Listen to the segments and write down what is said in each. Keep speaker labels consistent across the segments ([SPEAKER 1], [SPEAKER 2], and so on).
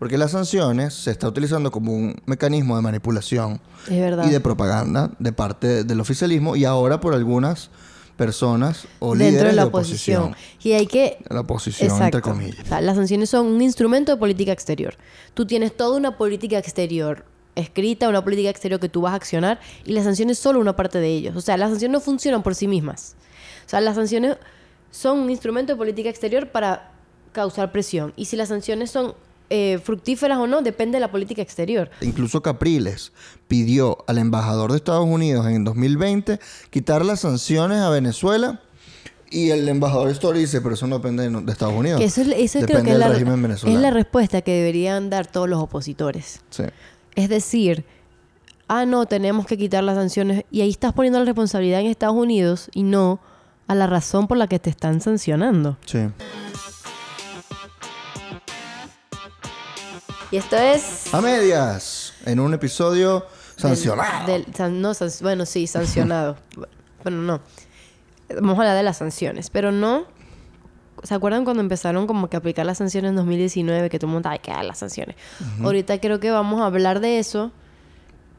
[SPEAKER 1] Porque las sanciones se está utilizando como un mecanismo de manipulación y de propaganda de parte del oficialismo y ahora por algunas personas o
[SPEAKER 2] Dentro
[SPEAKER 1] líderes
[SPEAKER 2] de la
[SPEAKER 1] oposición.
[SPEAKER 2] oposición. Y hay que
[SPEAKER 1] La oposición, entre comillas.
[SPEAKER 2] O sea, las sanciones son un instrumento de política exterior. Tú tienes toda una política exterior escrita, una política exterior que tú vas a accionar y las sanciones solo una parte de ellos. O sea, las sanciones no funcionan por sí mismas. O sea, las sanciones son un instrumento de política exterior para causar presión. Y si las sanciones son eh, fructíferas o no, depende de la política exterior.
[SPEAKER 1] Incluso Capriles pidió al embajador de Estados Unidos en 2020 quitar las sanciones a Venezuela y el embajador Story dice, pero eso no depende de, Estados Unidos.
[SPEAKER 2] Que eso, es- eso creo
[SPEAKER 1] depende
[SPEAKER 2] que es la,
[SPEAKER 1] régimen
[SPEAKER 2] es
[SPEAKER 1] venezolano.
[SPEAKER 2] la respuesta que deberían dar todos los opositores.
[SPEAKER 1] Sí.
[SPEAKER 2] Es decir, ah, no, tenemos que quitar las sanciones. Y ahí estás poniendo la responsabilidad en Estados Unidos y no a la razón por la que te están sancionando.
[SPEAKER 1] Sí.
[SPEAKER 2] Y esto es...
[SPEAKER 1] A medias, en un episodio sancionado.
[SPEAKER 2] del- san- no, san- bueno, sí, sancionado. bueno, no. Vamos a hablar de las sanciones, pero no... ¿Se acuerdan cuando empezaron como que a aplicar las sanciones en 2019? Que todo el mundo, ay, que las sanciones. Ahorita creo que vamos a hablar de eso,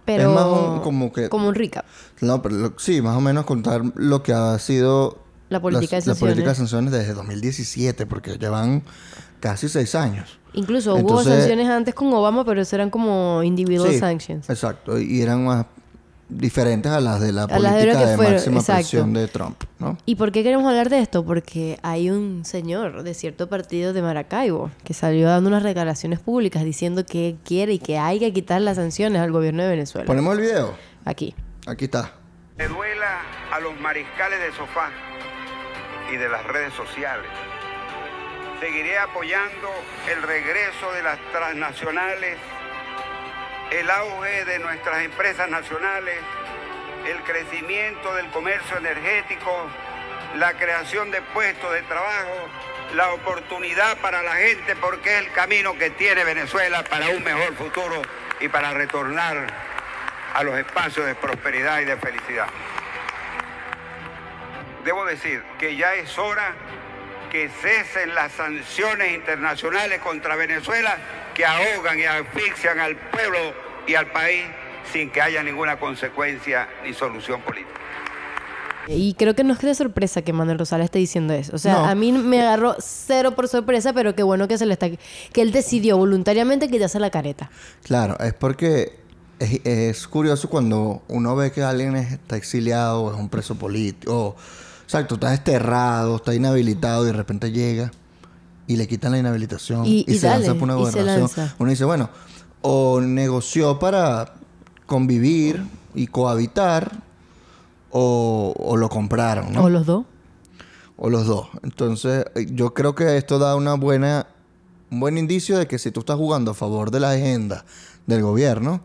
[SPEAKER 2] pero...
[SPEAKER 1] Es más un- como que-
[SPEAKER 2] Como un recap.
[SPEAKER 1] No, pero lo- sí, más o menos contar lo que ha sido
[SPEAKER 2] La política
[SPEAKER 1] las-
[SPEAKER 2] de
[SPEAKER 1] la política de
[SPEAKER 2] sanciones
[SPEAKER 1] desde 2017, porque llevan casi seis años.
[SPEAKER 2] Incluso hubo
[SPEAKER 1] Entonces-
[SPEAKER 2] sanciones antes con Obama, pero eso eran como individual
[SPEAKER 1] Sí,
[SPEAKER 2] sanctions.
[SPEAKER 1] Exacto, y eran más diferentes a las de la
[SPEAKER 2] A de
[SPEAKER 1] política
[SPEAKER 2] que
[SPEAKER 1] de
[SPEAKER 2] fueron,
[SPEAKER 1] máxima
[SPEAKER 2] exacto.
[SPEAKER 1] presión de Trump, ¿no?
[SPEAKER 2] ¿Y por qué queremos hablar de esto? Porque hay un señor de cierto partido de Maracaibo que salió dando unas declaraciones públicas diciendo que quiere y que hay que quitar las sanciones al gobierno de Venezuela.
[SPEAKER 1] Ponemos el video.
[SPEAKER 2] Aquí.
[SPEAKER 1] Aquí está.
[SPEAKER 3] Le duela a los mariscales de sofá y de las redes sociales. Seguiré apoyando el regreso de las transnacionales, el auge de nuestras empresas nacionales, el crecimiento del comercio energético, la creación de puestos de trabajo, la oportunidad para la gente porque es el camino que tiene Venezuela para un mejor futuro y para retornar a los espacios de prosperidad y de felicidad. Debo decir que ya es hora que cesen las sanciones internacionales contra Venezuela que ahogan y asfixian al pueblo y al país sin que haya ninguna consecuencia ni solución política.
[SPEAKER 2] Y creo que no es de sorpresa que Manuel Rosales esté diciendo eso. O sea,
[SPEAKER 1] No.
[SPEAKER 2] a mí me agarró cero por sorpresa, pero qué bueno que se le está que él decidió voluntariamente quitarse la careta.
[SPEAKER 1] Claro, es porque es, es curioso cuando uno ve que alguien es- está exiliado, o es un preso político, o, exacto, está desterrado, está inhabilitado y de repente llega y le quitan la inhabilitación
[SPEAKER 2] Y-
[SPEAKER 1] y,
[SPEAKER 2] y
[SPEAKER 1] se
[SPEAKER 2] dale,
[SPEAKER 1] lanza por una gobernación. Uno dice, bueno, o negoció para convivir y cohabitar, o, o lo compraron, ¿no?
[SPEAKER 2] O los dos.
[SPEAKER 1] O los dos. Entonces, yo creo que esto da una buena, un buen indicio de que si tú estás jugando a favor de la agenda del gobierno,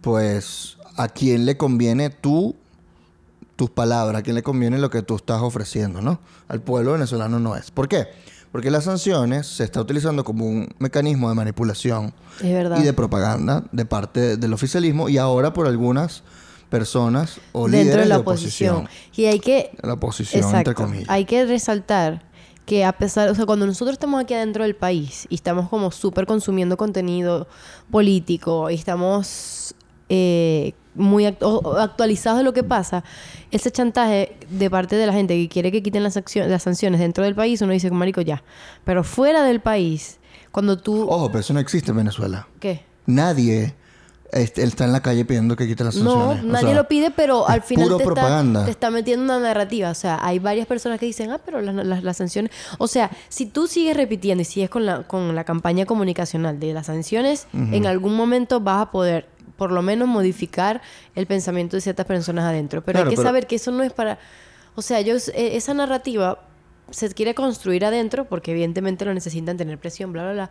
[SPEAKER 1] pues a quién le conviene tú, tus palabras, a quién le conviene lo que tú estás ofreciendo, ¿no? Al pueblo venezolano no es. ¿Por qué? Porque las sanciones se está utilizando como un mecanismo de manipulación y de propaganda de parte del oficialismo y ahora por algunas personas o
[SPEAKER 2] Dentro
[SPEAKER 1] líderes
[SPEAKER 2] de la
[SPEAKER 1] oposición.
[SPEAKER 2] oposición. Y hay que
[SPEAKER 1] La oposición, entre
[SPEAKER 2] Exacto.
[SPEAKER 1] comillas.
[SPEAKER 2] Hay que resaltar que a pesar, o sea, cuando nosotros estamos aquí adentro del país y estamos como súper consumiendo contenido político y estamos eh, muy act- actualizados de lo que pasa, ese chantaje de parte de la gente que quiere que quiten las, sanciones dentro del país, uno dice, marico, ya. Pero fuera del país, cuando tú...
[SPEAKER 1] Ojo, pero eso no existe en Venezuela.
[SPEAKER 2] ¿Qué?
[SPEAKER 1] Nadie este, está en la calle pidiendo que quiten las
[SPEAKER 2] No,
[SPEAKER 1] sanciones. O
[SPEAKER 2] nadie
[SPEAKER 1] sea,
[SPEAKER 2] lo pide, pero al final
[SPEAKER 1] puro
[SPEAKER 2] te está, te está metiendo una narrativa. O sea, hay varias personas que dicen, ah, pero las, las- las sanciones... O sea, si tú sigues repitiendo y sigues con la, con la campaña comunicacional de las sanciones, en algún momento vas a poder, por lo menos, modificar el pensamiento de ciertas personas adentro. Pero
[SPEAKER 1] Claro,
[SPEAKER 2] hay que
[SPEAKER 1] pero-
[SPEAKER 2] saber que eso no es para... O sea, yo, eh, esa narrativa se quiere construir adentro porque evidentemente lo necesitan tener presión, bla, bla, bla.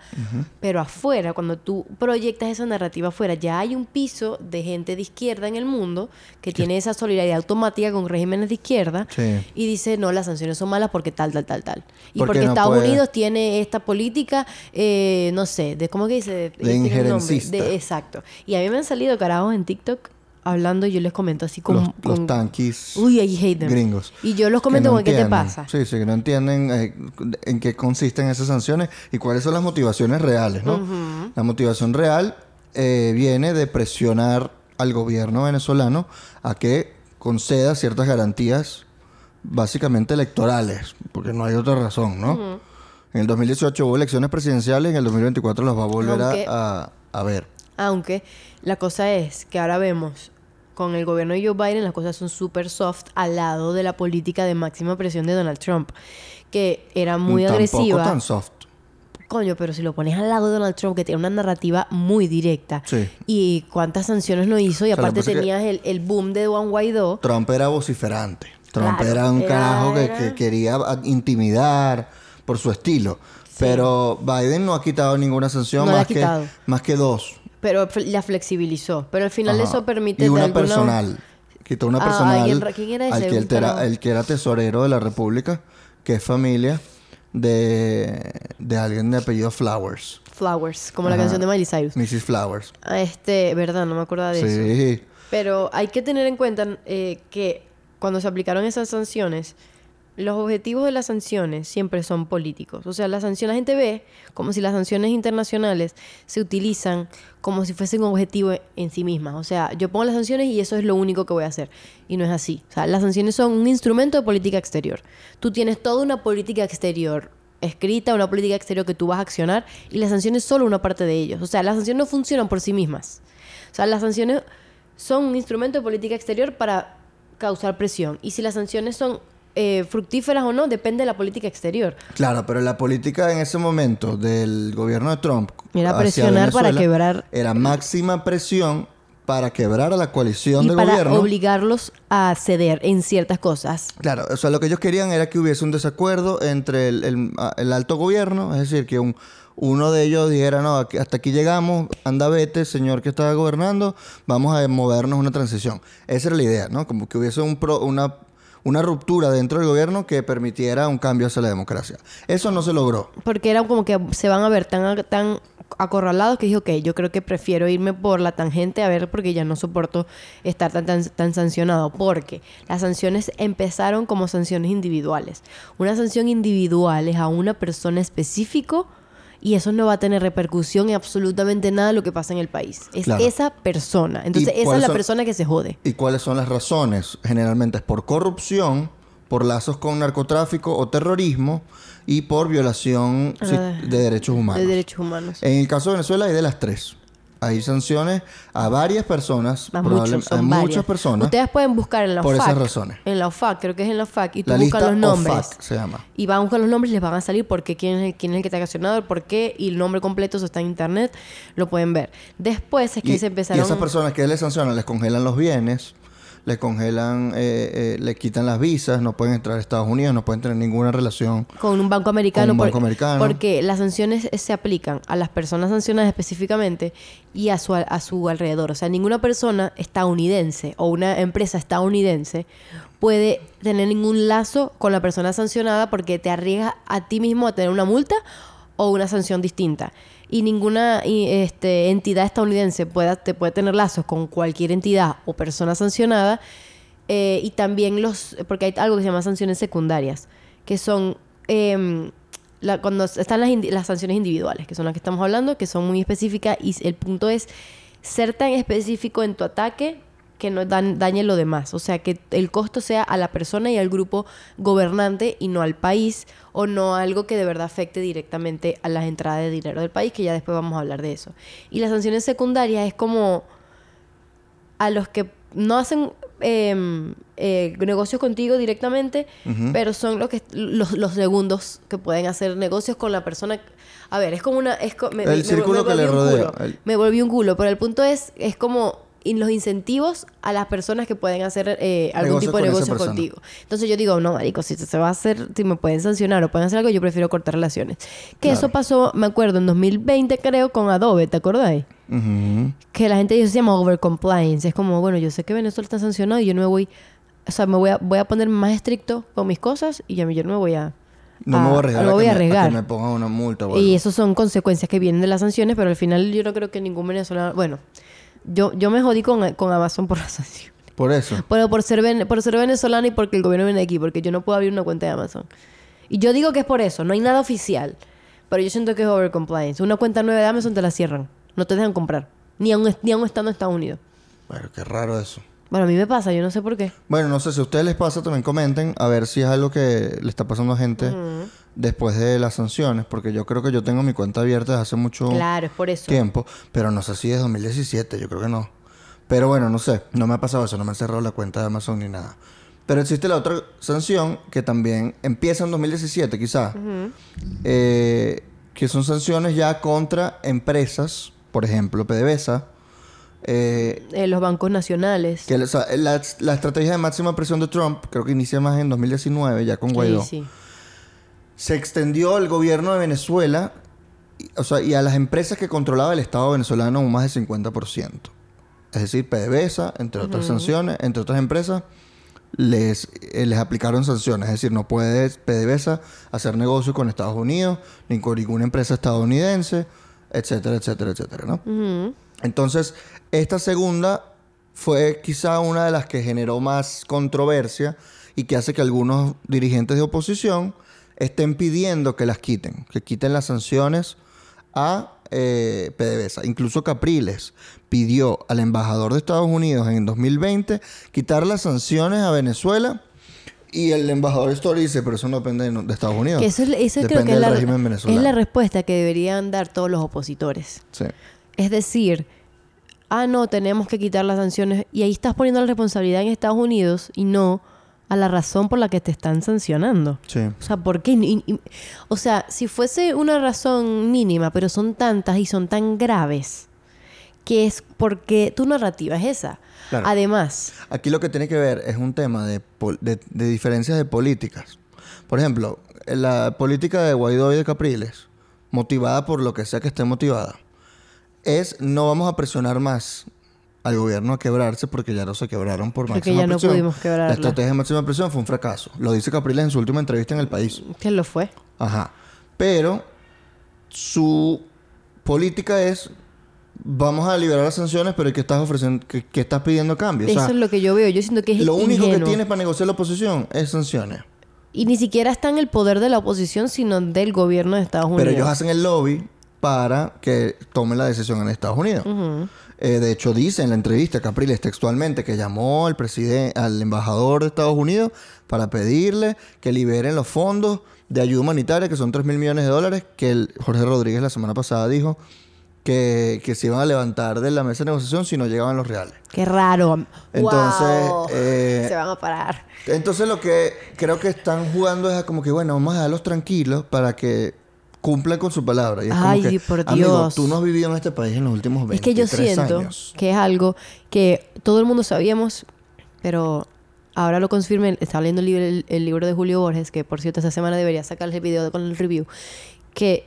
[SPEAKER 2] Pero afuera, cuando tú proyectas esa narrativa afuera, ya hay un piso de gente de izquierda en el mundo que tiene esa solidaridad automática con regímenes de izquierda
[SPEAKER 1] Sí.
[SPEAKER 2] y dice, no, las sanciones son malas porque tal, tal, tal, tal. Y
[SPEAKER 1] Porque
[SPEAKER 2] porque,
[SPEAKER 1] no
[SPEAKER 2] Estados
[SPEAKER 1] puede-
[SPEAKER 2] Unidos tiene esta política, eh, no sé, de cómo que dice... Un nombre.
[SPEAKER 1] injerencista.
[SPEAKER 2] De- exacto. Y a mí me han salido carajos en TikTok hablando y yo les comento así como...
[SPEAKER 1] los, los
[SPEAKER 2] con-
[SPEAKER 1] tanquis
[SPEAKER 2] Uy, I hate them.
[SPEAKER 1] gringos.
[SPEAKER 2] Y yo los comento
[SPEAKER 1] no
[SPEAKER 2] como, ¿qué te pasa?
[SPEAKER 1] Sí, sí, que no entienden eh, en qué consisten esas sanciones y cuáles son las motivaciones reales, ¿no? La motivación real eh, viene de presionar al gobierno venezolano a que conceda ciertas garantías básicamente electorales, porque no hay otra razón, ¿no? En el 2018 hubo elecciones presidenciales, en el 2024 las va a volver
[SPEAKER 2] Aunque-
[SPEAKER 1] a, a ver.
[SPEAKER 2] Aunque la cosa es que ahora vemos con el gobierno de Joe Biden las cosas son súper soft al lado de la política de máxima presión de Donald Trump, que era muy
[SPEAKER 1] Tampoco
[SPEAKER 2] agresiva.
[SPEAKER 1] tan soft.
[SPEAKER 2] Coño, pero si lo pones al lado de Donald Trump, que tiene una narrativa muy directa.
[SPEAKER 1] Sí.
[SPEAKER 2] Y cuántas sanciones no hizo. Y
[SPEAKER 1] O sea,
[SPEAKER 2] aparte tenías el, el boom de Juan Guaidó.
[SPEAKER 1] Trump era vociferante. Trump
[SPEAKER 2] Claro,
[SPEAKER 1] era un
[SPEAKER 2] era-
[SPEAKER 1] carajo que,
[SPEAKER 2] era-
[SPEAKER 1] que quería intimidar por su estilo. Pero Biden no ha quitado ninguna sanción
[SPEAKER 2] No
[SPEAKER 1] más, que, más que dos.
[SPEAKER 2] Pero la flexibilizó. Pero al final
[SPEAKER 1] Ajá.
[SPEAKER 2] eso permite...
[SPEAKER 1] Y una
[SPEAKER 2] de alguna-
[SPEAKER 1] personal. Quitó una
[SPEAKER 2] Ah,
[SPEAKER 1] personal
[SPEAKER 2] ¿quién era ese?
[SPEAKER 1] al que
[SPEAKER 2] carajo.
[SPEAKER 1] el que era tesorero de la República, que es familia de, de alguien de apellido Flowers.
[SPEAKER 2] Flowers, como la canción de Miley Cyrus.
[SPEAKER 1] Mrs. Flowers.
[SPEAKER 2] Ah, Este, verdad, no me acordaba de eso.
[SPEAKER 1] Sí.
[SPEAKER 2] Pero hay que tener en cuenta eh, que cuando se aplicaron esas sanciones, los objetivos de las sanciones siempre son políticos. O sea, la sanción la gente ve como si las sanciones internacionales se utilizan como si fuesen un objetivo en sí mismas. O sea, yo pongo las sanciones y eso es lo único que voy a hacer. Y no es así. O sea, las sanciones son un instrumento de política exterior. Tú tienes toda una política exterior escrita, una política exterior que tú vas a accionar y las sanciones solo una parte de ellos. O sea, las sanciones no funcionan por sí mismas. O sea, las sanciones son un instrumento de política exterior para causar presión. Y si las sanciones son eh, fructíferas o no, depende de la política exterior.
[SPEAKER 1] Claro, pero la política en ese momento del gobierno de Trump
[SPEAKER 2] Era presionar para quebrar-
[SPEAKER 1] Era máxima presión para quebrar a la coalición
[SPEAKER 2] y
[SPEAKER 1] del
[SPEAKER 2] para
[SPEAKER 1] gobierno.
[SPEAKER 2] obligarlos a ceder en ciertas cosas.
[SPEAKER 1] Claro, o sea, lo que ellos querían era que hubiese un desacuerdo entre el, el- a- el alto gobierno, es decir, que un, uno de ellos dijera, no, aquí- hasta aquí llegamos, anda vete, señor que está gobernando, vamos a movernos una transición. Esa era la idea, ¿no? Como que hubiese un pro- una, una ruptura dentro del gobierno que permitiera un cambio hacia la democracia. Eso no se logró.
[SPEAKER 2] Porque era como que se van a ver tan, tan acorralados que dije, ok, yo creo que prefiero irme por la tangente a ver porque ya no soporto estar tan, tan, tan sancionado. Porque las sanciones empezaron como sanciones individuales. Una sanción individual es a una persona específico y eso no va a tener repercusión en absolutamente nada de lo que pasa en el país. Es
[SPEAKER 1] Claro.
[SPEAKER 2] esa persona. Entonces, esa es la
[SPEAKER 1] son-
[SPEAKER 2] persona que se jode.
[SPEAKER 1] ¿Y cuáles son las razones? Generalmente es por corrupción, por lazos con narcotráfico o terrorismo y por violación
[SPEAKER 2] Ah,
[SPEAKER 1] de derechos humanos.
[SPEAKER 2] De derechos humanos.
[SPEAKER 1] En el caso de Venezuela hay de las tres. Hay sanciones a varias personas,
[SPEAKER 2] A muchos,
[SPEAKER 1] a muchas personas.
[SPEAKER 2] Ustedes pueden buscar en la
[SPEAKER 1] por
[SPEAKER 2] OFAC.
[SPEAKER 1] esas razones.
[SPEAKER 2] En la OFAC, creo que es en la OFAC. Y tú
[SPEAKER 1] La
[SPEAKER 2] buscas
[SPEAKER 1] lista
[SPEAKER 2] los nombres.
[SPEAKER 1] OFAC se llama.
[SPEAKER 2] Y van a buscar los nombres y les van a salir porque quién es el, quién es el que está ocasionado, el por qué y el nombre completo eso está en internet, lo pueden ver. Después es que
[SPEAKER 1] Y,
[SPEAKER 2] se
[SPEAKER 1] y
[SPEAKER 2] empezaron
[SPEAKER 1] esas personas que les sancionan, les congelan los bienes, les congelan, eh, eh, les quitan las visas, no pueden entrar a Estados Unidos, no pueden tener ninguna relación.
[SPEAKER 2] con un banco americano,
[SPEAKER 1] Con un
[SPEAKER 2] por-
[SPEAKER 1] banco americano.
[SPEAKER 2] porque las sanciones se aplican a las personas sancionadas específicamente y a su, a su alrededor. O sea, ninguna persona estadounidense o una empresa estadounidense puede tener ningún lazo con la persona sancionada porque te arriesga a ti mismo a tener una multa o una sanción distinta. Y ninguna este, entidad estadounidense pueda, te puede tener lazos con cualquier entidad o persona sancionada. Eh, y también los, porque hay algo que se llama sanciones secundarias, que son em, cuando están las sanciones individuales, que son las que estamos hablando, que son muy específicas y el punto es ser tan específico en tu ataque que no dan- dañe lo demás. O sea, que el costo sea a la persona y al grupo gobernante y no al país o no algo que de verdad afecte directamente a las entradas de dinero del país, que ya después vamos a hablar de eso. Y las sanciones secundarias es como a los que no hacen eh, eh, negocios contigo directamente, pero son los, que, los, los segundos que pueden hacer negocios con la persona. A ver, es como una... Es co- me,
[SPEAKER 1] El
[SPEAKER 2] me- me
[SPEAKER 1] círculo que le
[SPEAKER 2] un
[SPEAKER 1] rodea, el-
[SPEAKER 2] Me volví un culo, pero el punto es, es como in- los incentivos a las personas que pueden hacer eh, algún tipo de
[SPEAKER 1] con
[SPEAKER 2] negocio contigo. Entonces yo digo, no, marico, si se va a hacer, si me pueden sancionar o pueden hacer algo, yo prefiero cortar relaciones. Que eso
[SPEAKER 1] Claro.
[SPEAKER 2] pasó, me acuerdo, en 2020 creo, con Adobe, ¿te acordáis?
[SPEAKER 1] Ujú.
[SPEAKER 2] que la gente dice se llama overcompliance. Es como, bueno, yo sé que Venezuela está sancionado y yo no me voy, o sea, me voy a, voy a poner más estricto con mis cosas y ya yo no me voy a...
[SPEAKER 1] No me voy a arriesgar
[SPEAKER 2] no
[SPEAKER 1] a
[SPEAKER 2] voy
[SPEAKER 1] que
[SPEAKER 2] a
[SPEAKER 1] me- a que me pongan una multa o
[SPEAKER 2] Y eso son consecuencias que vienen de las sanciones, pero al final yo no creo que ningún venezolano, bueno, Yo, yo me jodí con, con Amazon por la sanción.
[SPEAKER 1] Por eso.
[SPEAKER 2] Pero por ser, ven- por ser venezolana y porque el gobierno viene aquí, porque yo no puedo abrir una cuenta de Amazon. Y yo digo que es por eso, no hay nada oficial. Pero yo siento que es overcompliance. Una cuenta nueva de Amazon te la cierran. No te dejan comprar. Ni aún, ni aún estando en Estados Unidos.
[SPEAKER 1] Bueno, qué raro eso.
[SPEAKER 2] Bueno, a mí me pasa, yo no sé por qué.
[SPEAKER 1] Bueno, no sé si a ustedes les pasa, también comenten a ver si es algo que le está pasando a gente después de las sanciones, porque yo creo que yo tengo mi cuenta abierta desde hace mucho
[SPEAKER 2] Claro, es por eso.
[SPEAKER 1] tiempo, pero no sé si es 2017, yo creo que no. Pero bueno, no sé, no me ha pasado eso, no me han cerrado la cuenta de Amazon ni nada. Pero existe la otra sanción que también empieza en 2017, quizás, eh, que son sanciones ya contra empresas, por ejemplo, PDVSA, eh,
[SPEAKER 2] Eh, los bancos nacionales.
[SPEAKER 1] que o sea, la- la estrategia de máxima presión de Trump, creo que inicia más en 2019, ya con Guaidó,
[SPEAKER 2] Sí, sí.
[SPEAKER 1] Se extendió al gobierno de Venezuela, y- o sea, y a las empresas que controlaba el Estado venezolano un más del 50%. Es decir, PDVSA, entre otras sanciones, entre otras empresas, les, eh, les aplicaron sanciones. Es decir, no puede PDVSA hacer negocio con Estados Unidos, ni con ninguna empresa estadounidense, etcétera, etcétera, etcétera. Entonces, esta segunda fue quizá una de las que generó más controversia y que hace que algunos dirigentes de oposición estén pidiendo que las quiten, que quiten las sanciones a eh, PDVSA. Incluso Capriles pidió al embajador de Estados Unidos en 2020 quitar las sanciones a Venezuela y el embajador Story dice, pero eso no depende de, Estados Unidos.
[SPEAKER 2] Que eso, es- eso creo
[SPEAKER 1] depende
[SPEAKER 2] que
[SPEAKER 1] del
[SPEAKER 2] la,
[SPEAKER 1] régimen
[SPEAKER 2] es la respuesta que deberían dar todos los opositores.
[SPEAKER 1] Sí.
[SPEAKER 2] Es decir, ah, no, tenemos que quitar las sanciones. Y ahí estás poniendo la responsabilidad en Estados Unidos y no a la razón por la que te están sancionando.
[SPEAKER 1] Sí.
[SPEAKER 2] O sea, ¿por qué? Y- y- o sea, si fuese una razón mínima, pero son tantas y son tan graves, que es porque tu narrativa es esa.
[SPEAKER 1] Claro.
[SPEAKER 2] Además,
[SPEAKER 1] Aquí lo que tiene que ver es un tema de, de- de diferencias de políticas. Por ejemplo, la política de Guaidó y de Capriles, motivada por lo que sea que esté motivada, es no vamos a presionar más al gobierno a quebrarse porque ya no se quebraron por
[SPEAKER 2] Porque
[SPEAKER 1] máxima
[SPEAKER 2] ya no
[SPEAKER 1] presión.
[SPEAKER 2] pudimos quebrarla.
[SPEAKER 1] La estrategia de máxima presión fue un fracaso. Lo dice Capriles en su última entrevista en El País.
[SPEAKER 2] ¿qué lo fue?
[SPEAKER 1] Ajá. Pero su política es vamos a liberar las sanciones, pero ¿qué estás ofreciendo? ¿Qué, qué estás pidiendo cambio? O sea,
[SPEAKER 2] Eso es lo que yo veo. Yo siento que es
[SPEAKER 1] lo único que tienes para negociar la oposición es sanciones.
[SPEAKER 2] Y ni siquiera está en el poder de la oposición, sino del gobierno de Estados Unidos.
[SPEAKER 1] Pero ellos hacen el lobby para que tomen la decisión en Estados Unidos.
[SPEAKER 2] Ujú.
[SPEAKER 1] Eh, de hecho, dice en la entrevista Capriles textualmente que llamó al presidente, al embajador de Estados Unidos para pedirle que liberen los fondos de ayuda humanitaria, que son 3 mil millones de dólares, que el Jorge Rodríguez la semana pasada dijo que, que se iban a levantar de la mesa de negociación si no llegaban los reales.
[SPEAKER 2] Qué raro.
[SPEAKER 1] Entonces,
[SPEAKER 2] Wow.
[SPEAKER 1] eh,
[SPEAKER 2] Se van a parar.
[SPEAKER 1] Entonces lo que creo que están jugando es a como que, bueno, vamos a dejarlos tranquilos para que cumplan con su palabra. Y es como
[SPEAKER 2] Ay,
[SPEAKER 1] que,
[SPEAKER 2] por
[SPEAKER 1] amigo,
[SPEAKER 2] Dios.
[SPEAKER 1] tú no has vivido en este país en los últimos 23
[SPEAKER 2] Es que yo siento
[SPEAKER 1] años.
[SPEAKER 2] que es algo que todo el mundo sabíamos, pero ahora lo confirmen. Estaba leyendo el, libro- el- el libro de Julio Borges, que por cierto esta semana debería sacarle el video con el review, que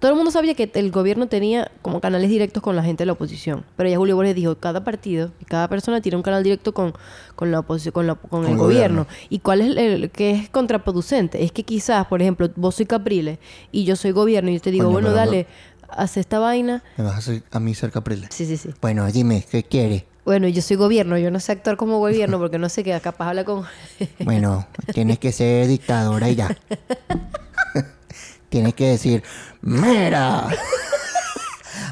[SPEAKER 2] todo el mundo sabía que el gobierno tenía como canales directos con la gente de la oposición. Pero ya Julio Borges dijo, cada partido y cada persona tiene un canal directo con, con la oposición, con, la- con el
[SPEAKER 1] el
[SPEAKER 2] gobierno.
[SPEAKER 1] gobierno.
[SPEAKER 2] ¿Y cuál es el, que es contraproducente? Es que quizás, por ejemplo, vos soy Capriles y yo soy gobierno y yo te digo, bueno,
[SPEAKER 1] no-
[SPEAKER 2] dale, haz esta vaina.
[SPEAKER 1] Me vas a hacer a mí ser Capriles.
[SPEAKER 2] Sí, sí, sí.
[SPEAKER 1] Bueno, dime, ¿qué quiere?
[SPEAKER 2] Bueno, yo soy gobierno, yo no sé actuar como gobierno porque no sé qué, capaz habla con...
[SPEAKER 1] Bueno, tienes que ser dictadora y ya. tienes que decir, mira,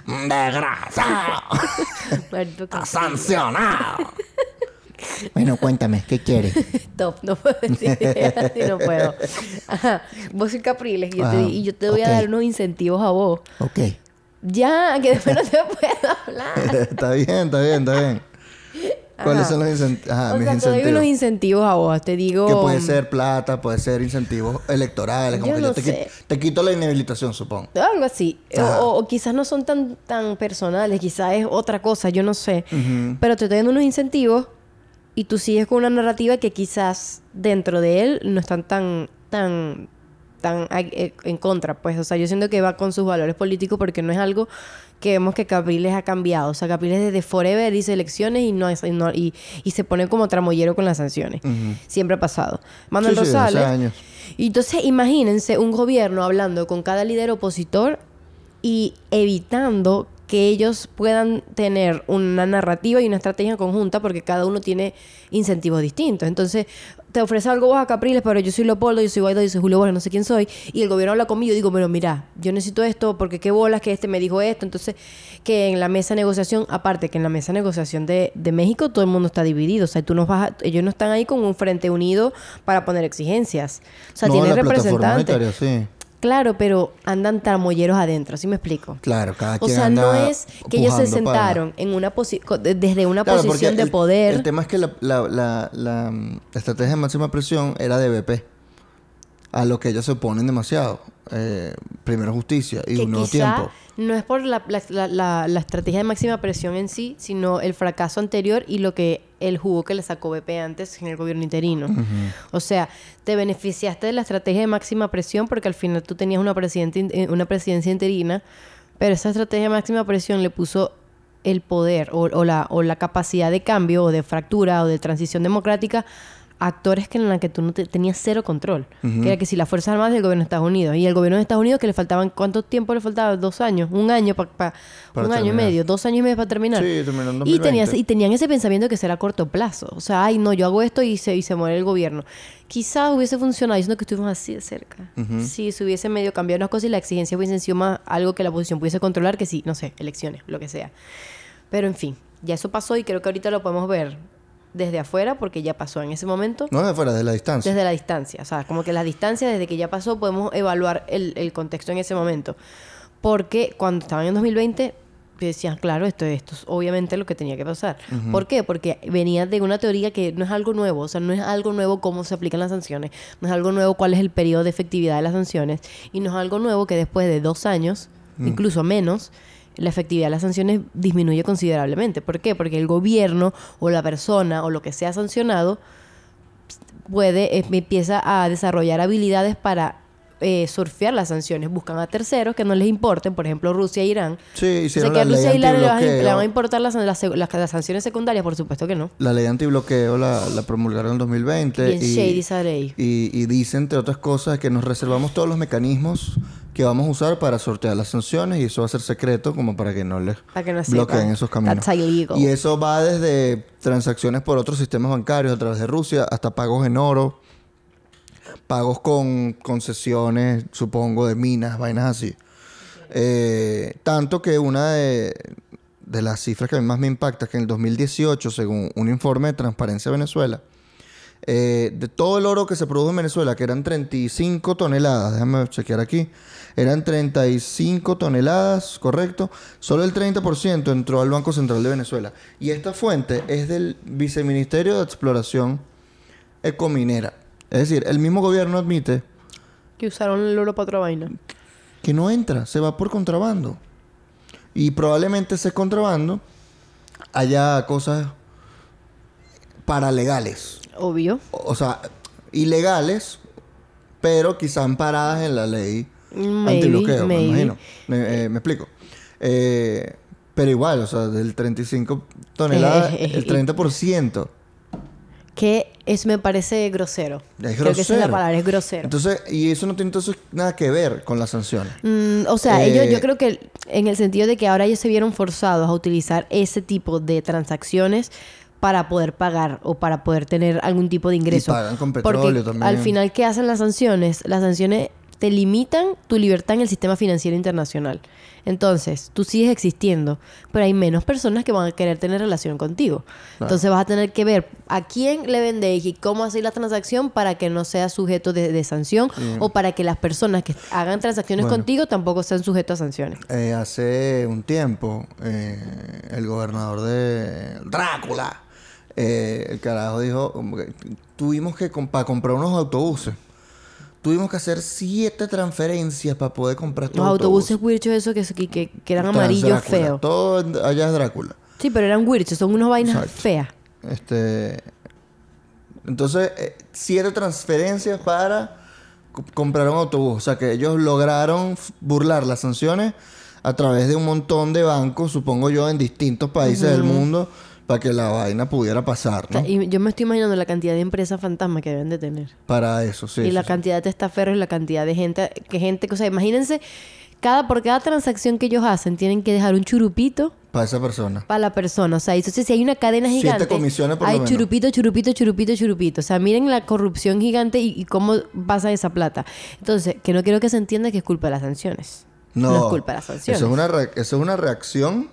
[SPEAKER 1] desgraciado, sancionado. bueno, cuéntame, ¿qué quiere?
[SPEAKER 2] Top, no puedo decir así, no puedo. Ajá, vos soy Capriles y yo, te,
[SPEAKER 1] Ajá,
[SPEAKER 2] y yo te voy a
[SPEAKER 1] ok.
[SPEAKER 2] dar unos incentivos a vos.
[SPEAKER 1] Ok.
[SPEAKER 2] Ya, que después no te puedo hablar.
[SPEAKER 1] está bien, está bien, está bien. ¿Cuáles son los incent- Ajá,
[SPEAKER 2] o
[SPEAKER 1] mis
[SPEAKER 2] sea, te doy
[SPEAKER 1] incentivos?
[SPEAKER 2] unos incentivos a vos, te digo...
[SPEAKER 1] Que puede ser plata, puede ser incentivos electorales, como
[SPEAKER 2] Yo
[SPEAKER 1] que
[SPEAKER 2] no
[SPEAKER 1] yo te,
[SPEAKER 2] sé.
[SPEAKER 1] te quito la inhabilitación, supongo.
[SPEAKER 2] Algo así. O, o quizás no son tan, tan personales, quizás es otra cosa, yo no sé. Pero te estoy dando unos incentivos y tú sigues con una narrativa que quizás dentro de él no están tan, tan, tan eh, en contra. Pues, o sea, yo siento que va con sus valores políticos porque no es algo que vemos que Capriles ha cambiado. O sea, Capriles desde Forever dice elecciones y no, es- y, no- y, y se pone como tramoyero con las sanciones. Siempre ha pasado. Manuel
[SPEAKER 1] Sí, sí,
[SPEAKER 2] Rosales.
[SPEAKER 1] años.
[SPEAKER 2] Y entonces imagínense un gobierno hablando con cada líder opositor y evitando que ellos puedan tener una narrativa y una estrategia conjunta porque cada uno tiene incentivos distintos. Entonces, te ofrece algo vos a Capriles, pero yo soy Leopoldo, yo soy Guaidó, yo soy Julio Borges, no sé quién soy, y el gobierno habla conmigo y digo, pero mira, yo necesito esto porque qué bolas que este me dijo esto. Entonces, que en la mesa de negociación, aparte que en la mesa de negociación de, de México todo el mundo está dividido, o sea, tú no vas a- ellos no están ahí con un frente unido para poner exigencias. O sea,
[SPEAKER 1] No,
[SPEAKER 2] tienen representantes.
[SPEAKER 1] sí.
[SPEAKER 2] Claro, pero andan tramoyeros adentro, ¿sí me explico?
[SPEAKER 1] Claro, cada
[SPEAKER 2] O
[SPEAKER 1] quien
[SPEAKER 2] sea, no es que ellos se
[SPEAKER 1] para-
[SPEAKER 2] sentaron en una desde una
[SPEAKER 1] Claro,
[SPEAKER 2] posición de
[SPEAKER 1] el-
[SPEAKER 2] poder.
[SPEAKER 1] El tema es que la, la- la- la, estrategia de máxima presión era de BP. A lo que ellos se oponen demasiado. Eh, primero justicia y
[SPEAKER 2] que
[SPEAKER 1] un nuevo
[SPEAKER 2] quizá
[SPEAKER 1] tiempo.
[SPEAKER 2] no es por la, la- la- la- estrategia de máxima presión en sí, sino el fracaso anterior y lo que el jugo que le sacó BP antes en el gobierno interino. O sea, te beneficiaste de la estrategia de máxima presión porque al final tú tenías una, presidente, eh, una presidencia interina, pero esa estrategia de máxima presión le puso el poder o, o la, o la capacidad de cambio o de fractura o de transición democrática actores que en la que tú no te- tenías cero control. Que era que si las Fuerzas Armadas del gobierno de Estados Unidos. Y el gobierno de Estados Unidos que le faltaban, ¿cuánto tiempo le faltaba? Dos años, un año, pa- pa-
[SPEAKER 1] Para
[SPEAKER 2] un año y medio, dos años y medio para terminar.
[SPEAKER 1] Sí, terminó en
[SPEAKER 2] y, tenías,
[SPEAKER 1] 2020.
[SPEAKER 2] y tenían ese pensamiento que será a corto plazo. O sea, ay, no, yo hago esto y se, y se muere el gobierno. Quizás hubiese funcionado diciendo que estuvimos así de cerca. Si se hubiese medio cambiado las cosas y la exigencia hubiese sido más algo que la oposición pudiese controlar, que sí, no sé, elecciones, lo que sea. Pero en fin, ya eso pasó y creo que ahorita lo podemos ver desde afuera porque ya pasó en ese momento.
[SPEAKER 1] No de fuera, de la distancia.
[SPEAKER 2] Desde la distancia, o sea, como que la distancia desde que ya pasó podemos evaluar el, el contexto en ese momento. Porque cuando estaban en 2020 decían, claro, esto, esto es obviamente lo que tenía que pasar. ¿Por qué? Porque venía de una teoría que no es algo nuevo, o sea, no es algo nuevo cómo se aplican las sanciones, no es algo nuevo cuál es el periodo de efectividad de las sanciones, y no es algo nuevo que después de dos años, incluso menos, la efectividad de las sanciones disminuye considerablemente. ¿Por qué? Porque el gobierno o la persona o lo que sea sancionado puede, eh, empieza a desarrollar habilidades para eh, surfear las sanciones. Buscan a terceros que no les importen, por ejemplo, Rusia e Irán.
[SPEAKER 1] Sí,
[SPEAKER 2] O sea,
[SPEAKER 1] hicieron
[SPEAKER 2] que a
[SPEAKER 1] ley
[SPEAKER 2] Rusia e Irán le van, a- importar las, las, las- las sanciones secundarias, por supuesto que no.
[SPEAKER 1] La ley antibloqueo la, la promulgaron en 2020.
[SPEAKER 2] Bien shady esa ley.
[SPEAKER 1] Y, y dice, entre otras cosas, que nos reservamos todos los mecanismos que vamos a usar para sortear las sanciones y eso va a ser secreto como para que no les
[SPEAKER 2] Para que no
[SPEAKER 1] bloqueen
[SPEAKER 2] sepan.
[SPEAKER 1] esos caminos. Y eso va desde transacciones por otros sistemas bancarios a través de Rusia hasta pagos en oro, pagos con concesiones, supongo, de minas, vainas así. Eh, tanto que una de, de las cifras que más me impacta es que en el 2018, según un informe de Transparencia Venezuela, eh, de todo el oro que se produjo en Venezuela, que eran 35 toneladas, déjame chequear aquí, eran 35 toneladas, correcto, solo el 30% entró al Banco Central de Venezuela. Y esta fuente es del Viceministerio de Exploración Ecominera. Es decir, el mismo gobierno admite
[SPEAKER 2] Que usaron el oro para otra vaina.
[SPEAKER 1] que no entra, se va por contrabando. Y probablemente ese contrabando haya cosas paralegales.
[SPEAKER 2] Obvio.
[SPEAKER 1] O o sea, ilegales, pero quizás amparadas en la ley
[SPEAKER 2] Maybe,
[SPEAKER 1] antibloqueo, me imagino. Me, eh, me explico. Eh, pero igual, o sea, del 35 toneladas, el 30%.
[SPEAKER 2] Que es, me parece grosero.
[SPEAKER 1] Es
[SPEAKER 2] Creo que esa es la palabra, es grosero.
[SPEAKER 1] Entonces, y eso no tiene entonces nada que ver con las sanciones.
[SPEAKER 2] Mm, o sea,
[SPEAKER 1] Eh,
[SPEAKER 2] ellos, yo creo que en el sentido de que ahora ellos se vieron forzados a utilizar ese tipo de transacciones para poder pagar o para poder tener algún tipo de ingreso.
[SPEAKER 1] pagan con
[SPEAKER 2] Porque
[SPEAKER 1] petróleo también.
[SPEAKER 2] al final, ¿qué hacen las sanciones? Las sanciones te limitan tu libertad en el sistema financiero internacional. Entonces, tú sigues existiendo, pero hay menos personas que van a querer tener relación contigo. Entonces vas a tener que ver a quién le vendéis y cómo hacer la transacción para que no sea sujeto de, de sanción o para que las personas que hagan transacciones
[SPEAKER 1] Bueno.
[SPEAKER 2] contigo tampoco sean sujetos a sanciones.
[SPEAKER 1] Eh, hace un tiempo, eh, el gobernador de Drácula, eh, el carajo dijo, tuvimos que, para comprar unos autobuses, tuvimos que hacer siete transferencias para poder comprar estos
[SPEAKER 2] Los autobuses wirchos esos que, que, que- que eran
[SPEAKER 1] Trans
[SPEAKER 2] amarillos
[SPEAKER 1] Drácula,
[SPEAKER 2] feos.
[SPEAKER 1] Todo allá es Drácula.
[SPEAKER 2] Sí, pero eran wirchos, son unas vainas
[SPEAKER 1] Exacto.
[SPEAKER 2] feas.
[SPEAKER 1] Este, entonces, eh, siete transferencias para co- comprar un autobús. O sea que ellos lograron burlar las sanciones a través de un montón de bancos, supongo yo, en distintos países del mundo, para que la vaina pudiera pasar, ¿no?
[SPEAKER 2] Y yo me estoy imaginando la cantidad de empresas fantasmas que deben de tener.
[SPEAKER 1] Para eso, sí.
[SPEAKER 2] y la
[SPEAKER 1] sí.
[SPEAKER 2] cantidad de estaferros y la cantidad de gente que gente, o sea, imagínense cada, por cada transacción que ellos hacen, tienen que dejar un churupito
[SPEAKER 1] Para esa persona.
[SPEAKER 2] para la persona. O sea, entonces si hay una cadena
[SPEAKER 1] Siete
[SPEAKER 2] gigante,
[SPEAKER 1] comisiones por lo
[SPEAKER 2] hay
[SPEAKER 1] menos.
[SPEAKER 2] churupito, churupito, churupito, churupito. O sea, miren la corrupción gigante y, y cómo pasa esa plata. Entonces, que no quiero que se entienda que es culpa de las sanciones.
[SPEAKER 1] No,
[SPEAKER 2] es culpa de las sanciones.
[SPEAKER 1] Eso es una, re- eso es una reacción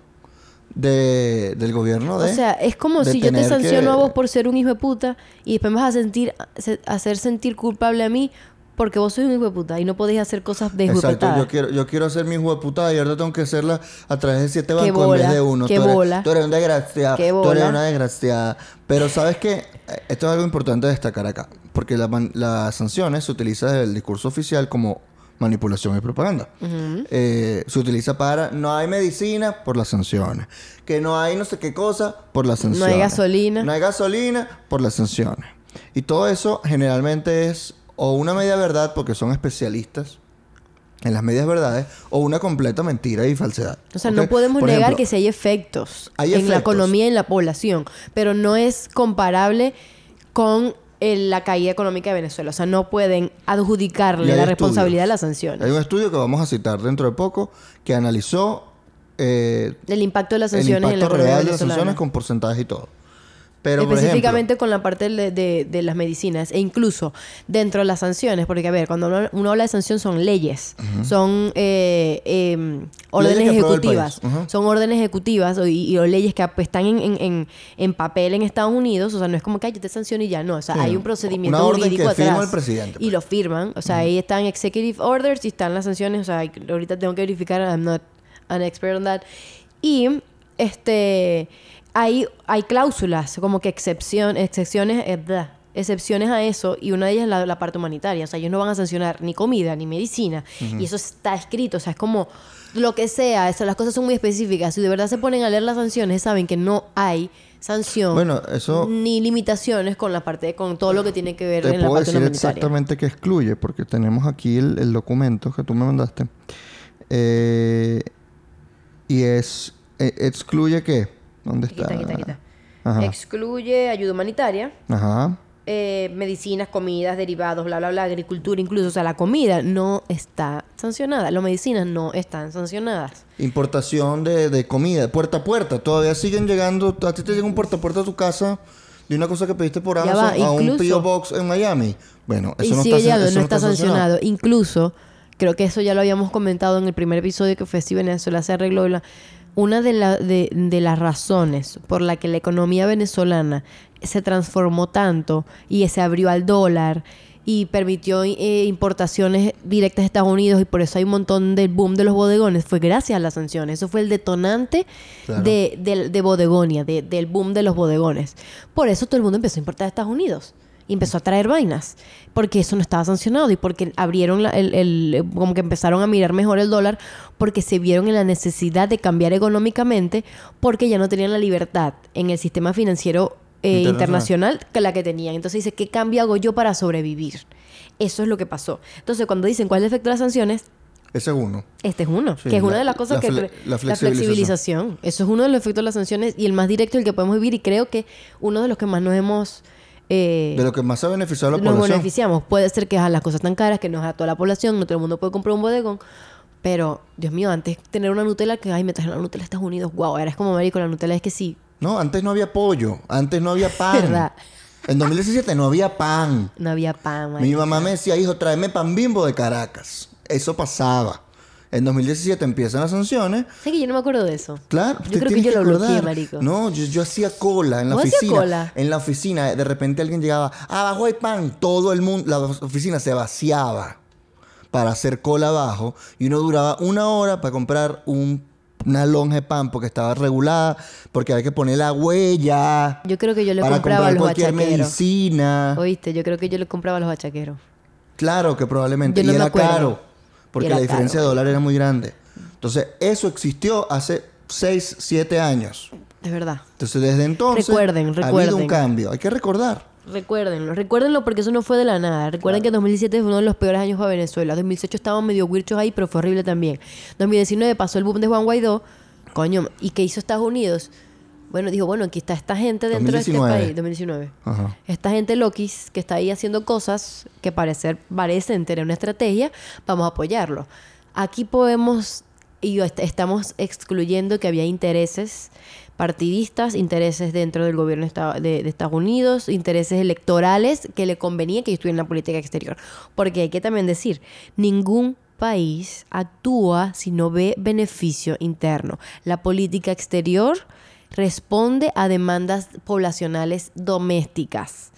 [SPEAKER 1] de, del gobierno de...
[SPEAKER 2] O sea, es como si yo te sanciono
[SPEAKER 1] que-
[SPEAKER 2] a vos por ser un hijo de puta y después me vas a sentir, se- hacer sentir culpable a mí porque vos sos un hijo de puta y no podés hacer cosas de hijo
[SPEAKER 1] Exacto, yo quiero, yo quiero hacer mi hijo de putada y ahora tengo que hacerla a través de siete bancos en vez de uno.
[SPEAKER 2] qué
[SPEAKER 1] tú, eres,
[SPEAKER 2] bola.
[SPEAKER 1] tú eres una desgraciada.
[SPEAKER 2] Qué
[SPEAKER 1] Tú
[SPEAKER 2] bola.
[SPEAKER 1] eres una desgraciada. Pero sabes que esto es algo importante destacar acá. Porque la las sanciones se utiliza desde el discurso oficial como manipulación y propaganda. Eh, se utiliza para no hay medicina por las sanciones. Que no hay no sé qué cosa por las sanciones.
[SPEAKER 2] gasolina.
[SPEAKER 1] No hay gasolina por las sanciones. Y todo eso generalmente es o una media verdad porque son especialistas en las medias verdades o una completa mentira y falsedad.
[SPEAKER 2] O sea, no podemos
[SPEAKER 1] Por
[SPEAKER 2] negar
[SPEAKER 1] ejemplo,
[SPEAKER 2] que sí hay efectos
[SPEAKER 1] Hay
[SPEAKER 2] en la economía y en la población, pero no es comparable con el- la caída económica de Venezuela. O sea, no pueden adjudicarle la responsabilidad de las sanciones.
[SPEAKER 1] Hay un estudio que vamos a citar dentro de poco que analizó eh,
[SPEAKER 2] El impacto de las
[SPEAKER 1] el
[SPEAKER 2] sanciones en la
[SPEAKER 1] real de las sanciones con porcentaje y todo. Pero,
[SPEAKER 2] Específicamente con la parte de, de- de las medicinas e incluso dentro de las sanciones, porque a ver, cuando uno, uno habla de sanción son leyes, son eh, eh, órdenes
[SPEAKER 1] que aprueba el
[SPEAKER 2] ejecutivas, son órdenes ejecutivas o- y, y o leyes que pues, están en, en- en- en papel en Estados Unidos, o sea, no es como que "Ay, yo te sanciono y ya, no, o sea,
[SPEAKER 1] Sí,
[SPEAKER 2] hay un procedimiento
[SPEAKER 1] Una orden
[SPEAKER 2] jurídico
[SPEAKER 1] que firma
[SPEAKER 2] atrás.
[SPEAKER 1] el presidente,
[SPEAKER 2] Y
[SPEAKER 1] pues.
[SPEAKER 2] lo firman, o sea, ahí están executive orders y están las sanciones, o sea, ahorita tengo que verificar, I'm not an expert on that. Y este hay, hay cláusulas como que excepción, excepciones, eh, blah, excepciones a eso y una de ellas es la, la parte humanitaria. O sea, ellos no van a sancionar ni comida ni medicina y eso está escrito. O sea, es como lo que sea. Eso, las cosas son muy específicas. Si de verdad se ponen a leer las sanciones, saben que no hay sanción
[SPEAKER 1] Bueno, eso-
[SPEAKER 2] ni limitaciones con la parte con todo lo que tiene que ver
[SPEAKER 1] Te
[SPEAKER 2] en la parte
[SPEAKER 1] decir exactamente qué excluye, porque tenemos aquí el, el documento que tú me mandaste. Eh, y es. eh, ¿Excluye qué? ¿Dónde
[SPEAKER 2] Aquí
[SPEAKER 1] está?
[SPEAKER 2] aquí está, aquí está.
[SPEAKER 1] Ajá.
[SPEAKER 2] Excluye ayuda humanitaria,
[SPEAKER 1] Ajá.
[SPEAKER 2] eh, medicinas, comidas, derivados, bla, bla, bla, agricultura incluso. O sea, la comida no está sancionada. Las medicinas no están sancionadas.
[SPEAKER 1] Importación de, de comida, puerta a puerta. Todavía siguen llegando. A ti te llega un puerta a puerta a tu casa de una cosa que pediste por Amazon
[SPEAKER 2] va,
[SPEAKER 1] a un P.O. Box en Miami. Bueno, eso no
[SPEAKER 2] sigue
[SPEAKER 1] está,
[SPEAKER 2] llegando,
[SPEAKER 1] eso
[SPEAKER 2] no está
[SPEAKER 1] sancionado.
[SPEAKER 2] sancionado. Incluso, creo que eso ya lo habíamos comentado en el primer episodio que fue si Venezuela se arregló. bla. Una de, la- de, de las razones por la que la economía venezolana se transformó tanto y se abrió al dólar y permitió eh, importaciones directas a Estados Unidos y por eso hay un montón del boom de los bodegones fue gracias a las sanciones. Eso fue el detonante
[SPEAKER 1] Claro.
[SPEAKER 2] de, de bodegonia, de- del boom de los bodegones. Por eso todo el mundo empezó a importar a Estados Unidos. Y empezó a traer vainas. Porque eso no estaba sancionado. Y porque abrieron la- el, el- como que empezaron a mirar mejor el dólar. Porque se vieron en la necesidad de cambiar económicamente. Porque ya no tenían la libertad en el sistema financiero eh,
[SPEAKER 1] Internacional.
[SPEAKER 2] internacional que la que tenían. Entonces dice, ¿qué cambio hago yo para sobrevivir? Eso es lo que pasó. Entonces, cuando dicen cuál es el efecto de las sanciones,
[SPEAKER 1] Ese es uno.
[SPEAKER 2] este es uno,
[SPEAKER 1] Sí,
[SPEAKER 2] que es
[SPEAKER 1] la-
[SPEAKER 2] una de las cosas
[SPEAKER 1] la
[SPEAKER 2] que...
[SPEAKER 1] la
[SPEAKER 2] la flexibilización. Eso es uno de los efectos de las sanciones y el más directo, el que podemos vivir y creo que uno de los que más nos hemos... eh,
[SPEAKER 1] De lo que más se ha beneficiado a la
[SPEAKER 2] nos
[SPEAKER 1] población.
[SPEAKER 2] beneficiamos. Puede ser que a las cosas tan caras que nos a toda la población, no todo el mundo puede comprar un bodegón. Pero, Dios mío, antes tener una Nutella que, ay, me trajeron la Nutella a Estados Unidos, wow, ahora es como marico, la Nutella es que sí,
[SPEAKER 1] No, antes no había pollo. Antes no había pan.
[SPEAKER 2] ¿Verdad?
[SPEAKER 1] En 2017 no había pan.
[SPEAKER 2] no había pan,
[SPEAKER 1] Mi
[SPEAKER 2] marico.
[SPEAKER 1] mamá me decía, hijo, tráeme pan bimbo de Caracas. Eso pasaba. En 2017 empiezan las sanciones.
[SPEAKER 2] ¿Sabes que yo no me acuerdo de eso?
[SPEAKER 1] Claro,
[SPEAKER 2] Yo creo que yo lo bloqueé, marico.
[SPEAKER 1] No, yo, yo hacía cola en la
[SPEAKER 2] ¿Vos hacías
[SPEAKER 1] oficina.
[SPEAKER 2] cola?
[SPEAKER 1] En la oficina, de repente alguien llegaba, abajo hay pan. Todo el mundo, la oficina se vaciaba para hacer cola abajo. Y uno duraba una hora para comprar un- una lonja de pan porque estaba regulada, porque había que poner la huella.
[SPEAKER 2] Yo creo que yo le
[SPEAKER 1] para
[SPEAKER 2] compraba a los
[SPEAKER 1] cualquier medicina.
[SPEAKER 2] ¿Oíste? Yo creo que yo le compraba a los bachaqueros.
[SPEAKER 1] Claro que probablemente.
[SPEAKER 2] Yo no
[SPEAKER 1] y
[SPEAKER 2] me
[SPEAKER 1] era
[SPEAKER 2] acuerdo.
[SPEAKER 1] caro. Porque la diferencia
[SPEAKER 2] caro.
[SPEAKER 1] de dólar era muy grande. Entonces, eso existió hace 6, 7 años.
[SPEAKER 2] Es verdad.
[SPEAKER 1] Entonces, desde entonces
[SPEAKER 2] Recuerden,
[SPEAKER 1] ha habido
[SPEAKER 2] recuerden.
[SPEAKER 1] un cambio. Hay que recordar.
[SPEAKER 2] Recuérdenlo, recuérdenlo porque eso no fue de la nada. Recuerden que 2017 fue uno de los peores años para Venezuela. 2018 estaban medio huirchos ahí, pero fue horrible también. 2019 pasó el boom de Juan Guaidó. Coño, ¿y qué hizo Estados Unidos? Bueno, dijo, bueno, aquí está esta gente dentro
[SPEAKER 1] 2019.
[SPEAKER 2] de este país. 2019.
[SPEAKER 1] Ajá.
[SPEAKER 2] Esta gente loquis que está ahí haciendo cosas que parecer, parecen tener una estrategia, vamos a apoyarlo. aquí podemos, y estamos excluyendo que había intereses partidistas, intereses dentro del gobierno de, de Estados Unidos, intereses electorales que le convenía que yo estuviera en la política exterior. Porque hay que también decir, ningún país actúa si no ve beneficio interno. La política exterior responde a demandas poblacionales domésticas.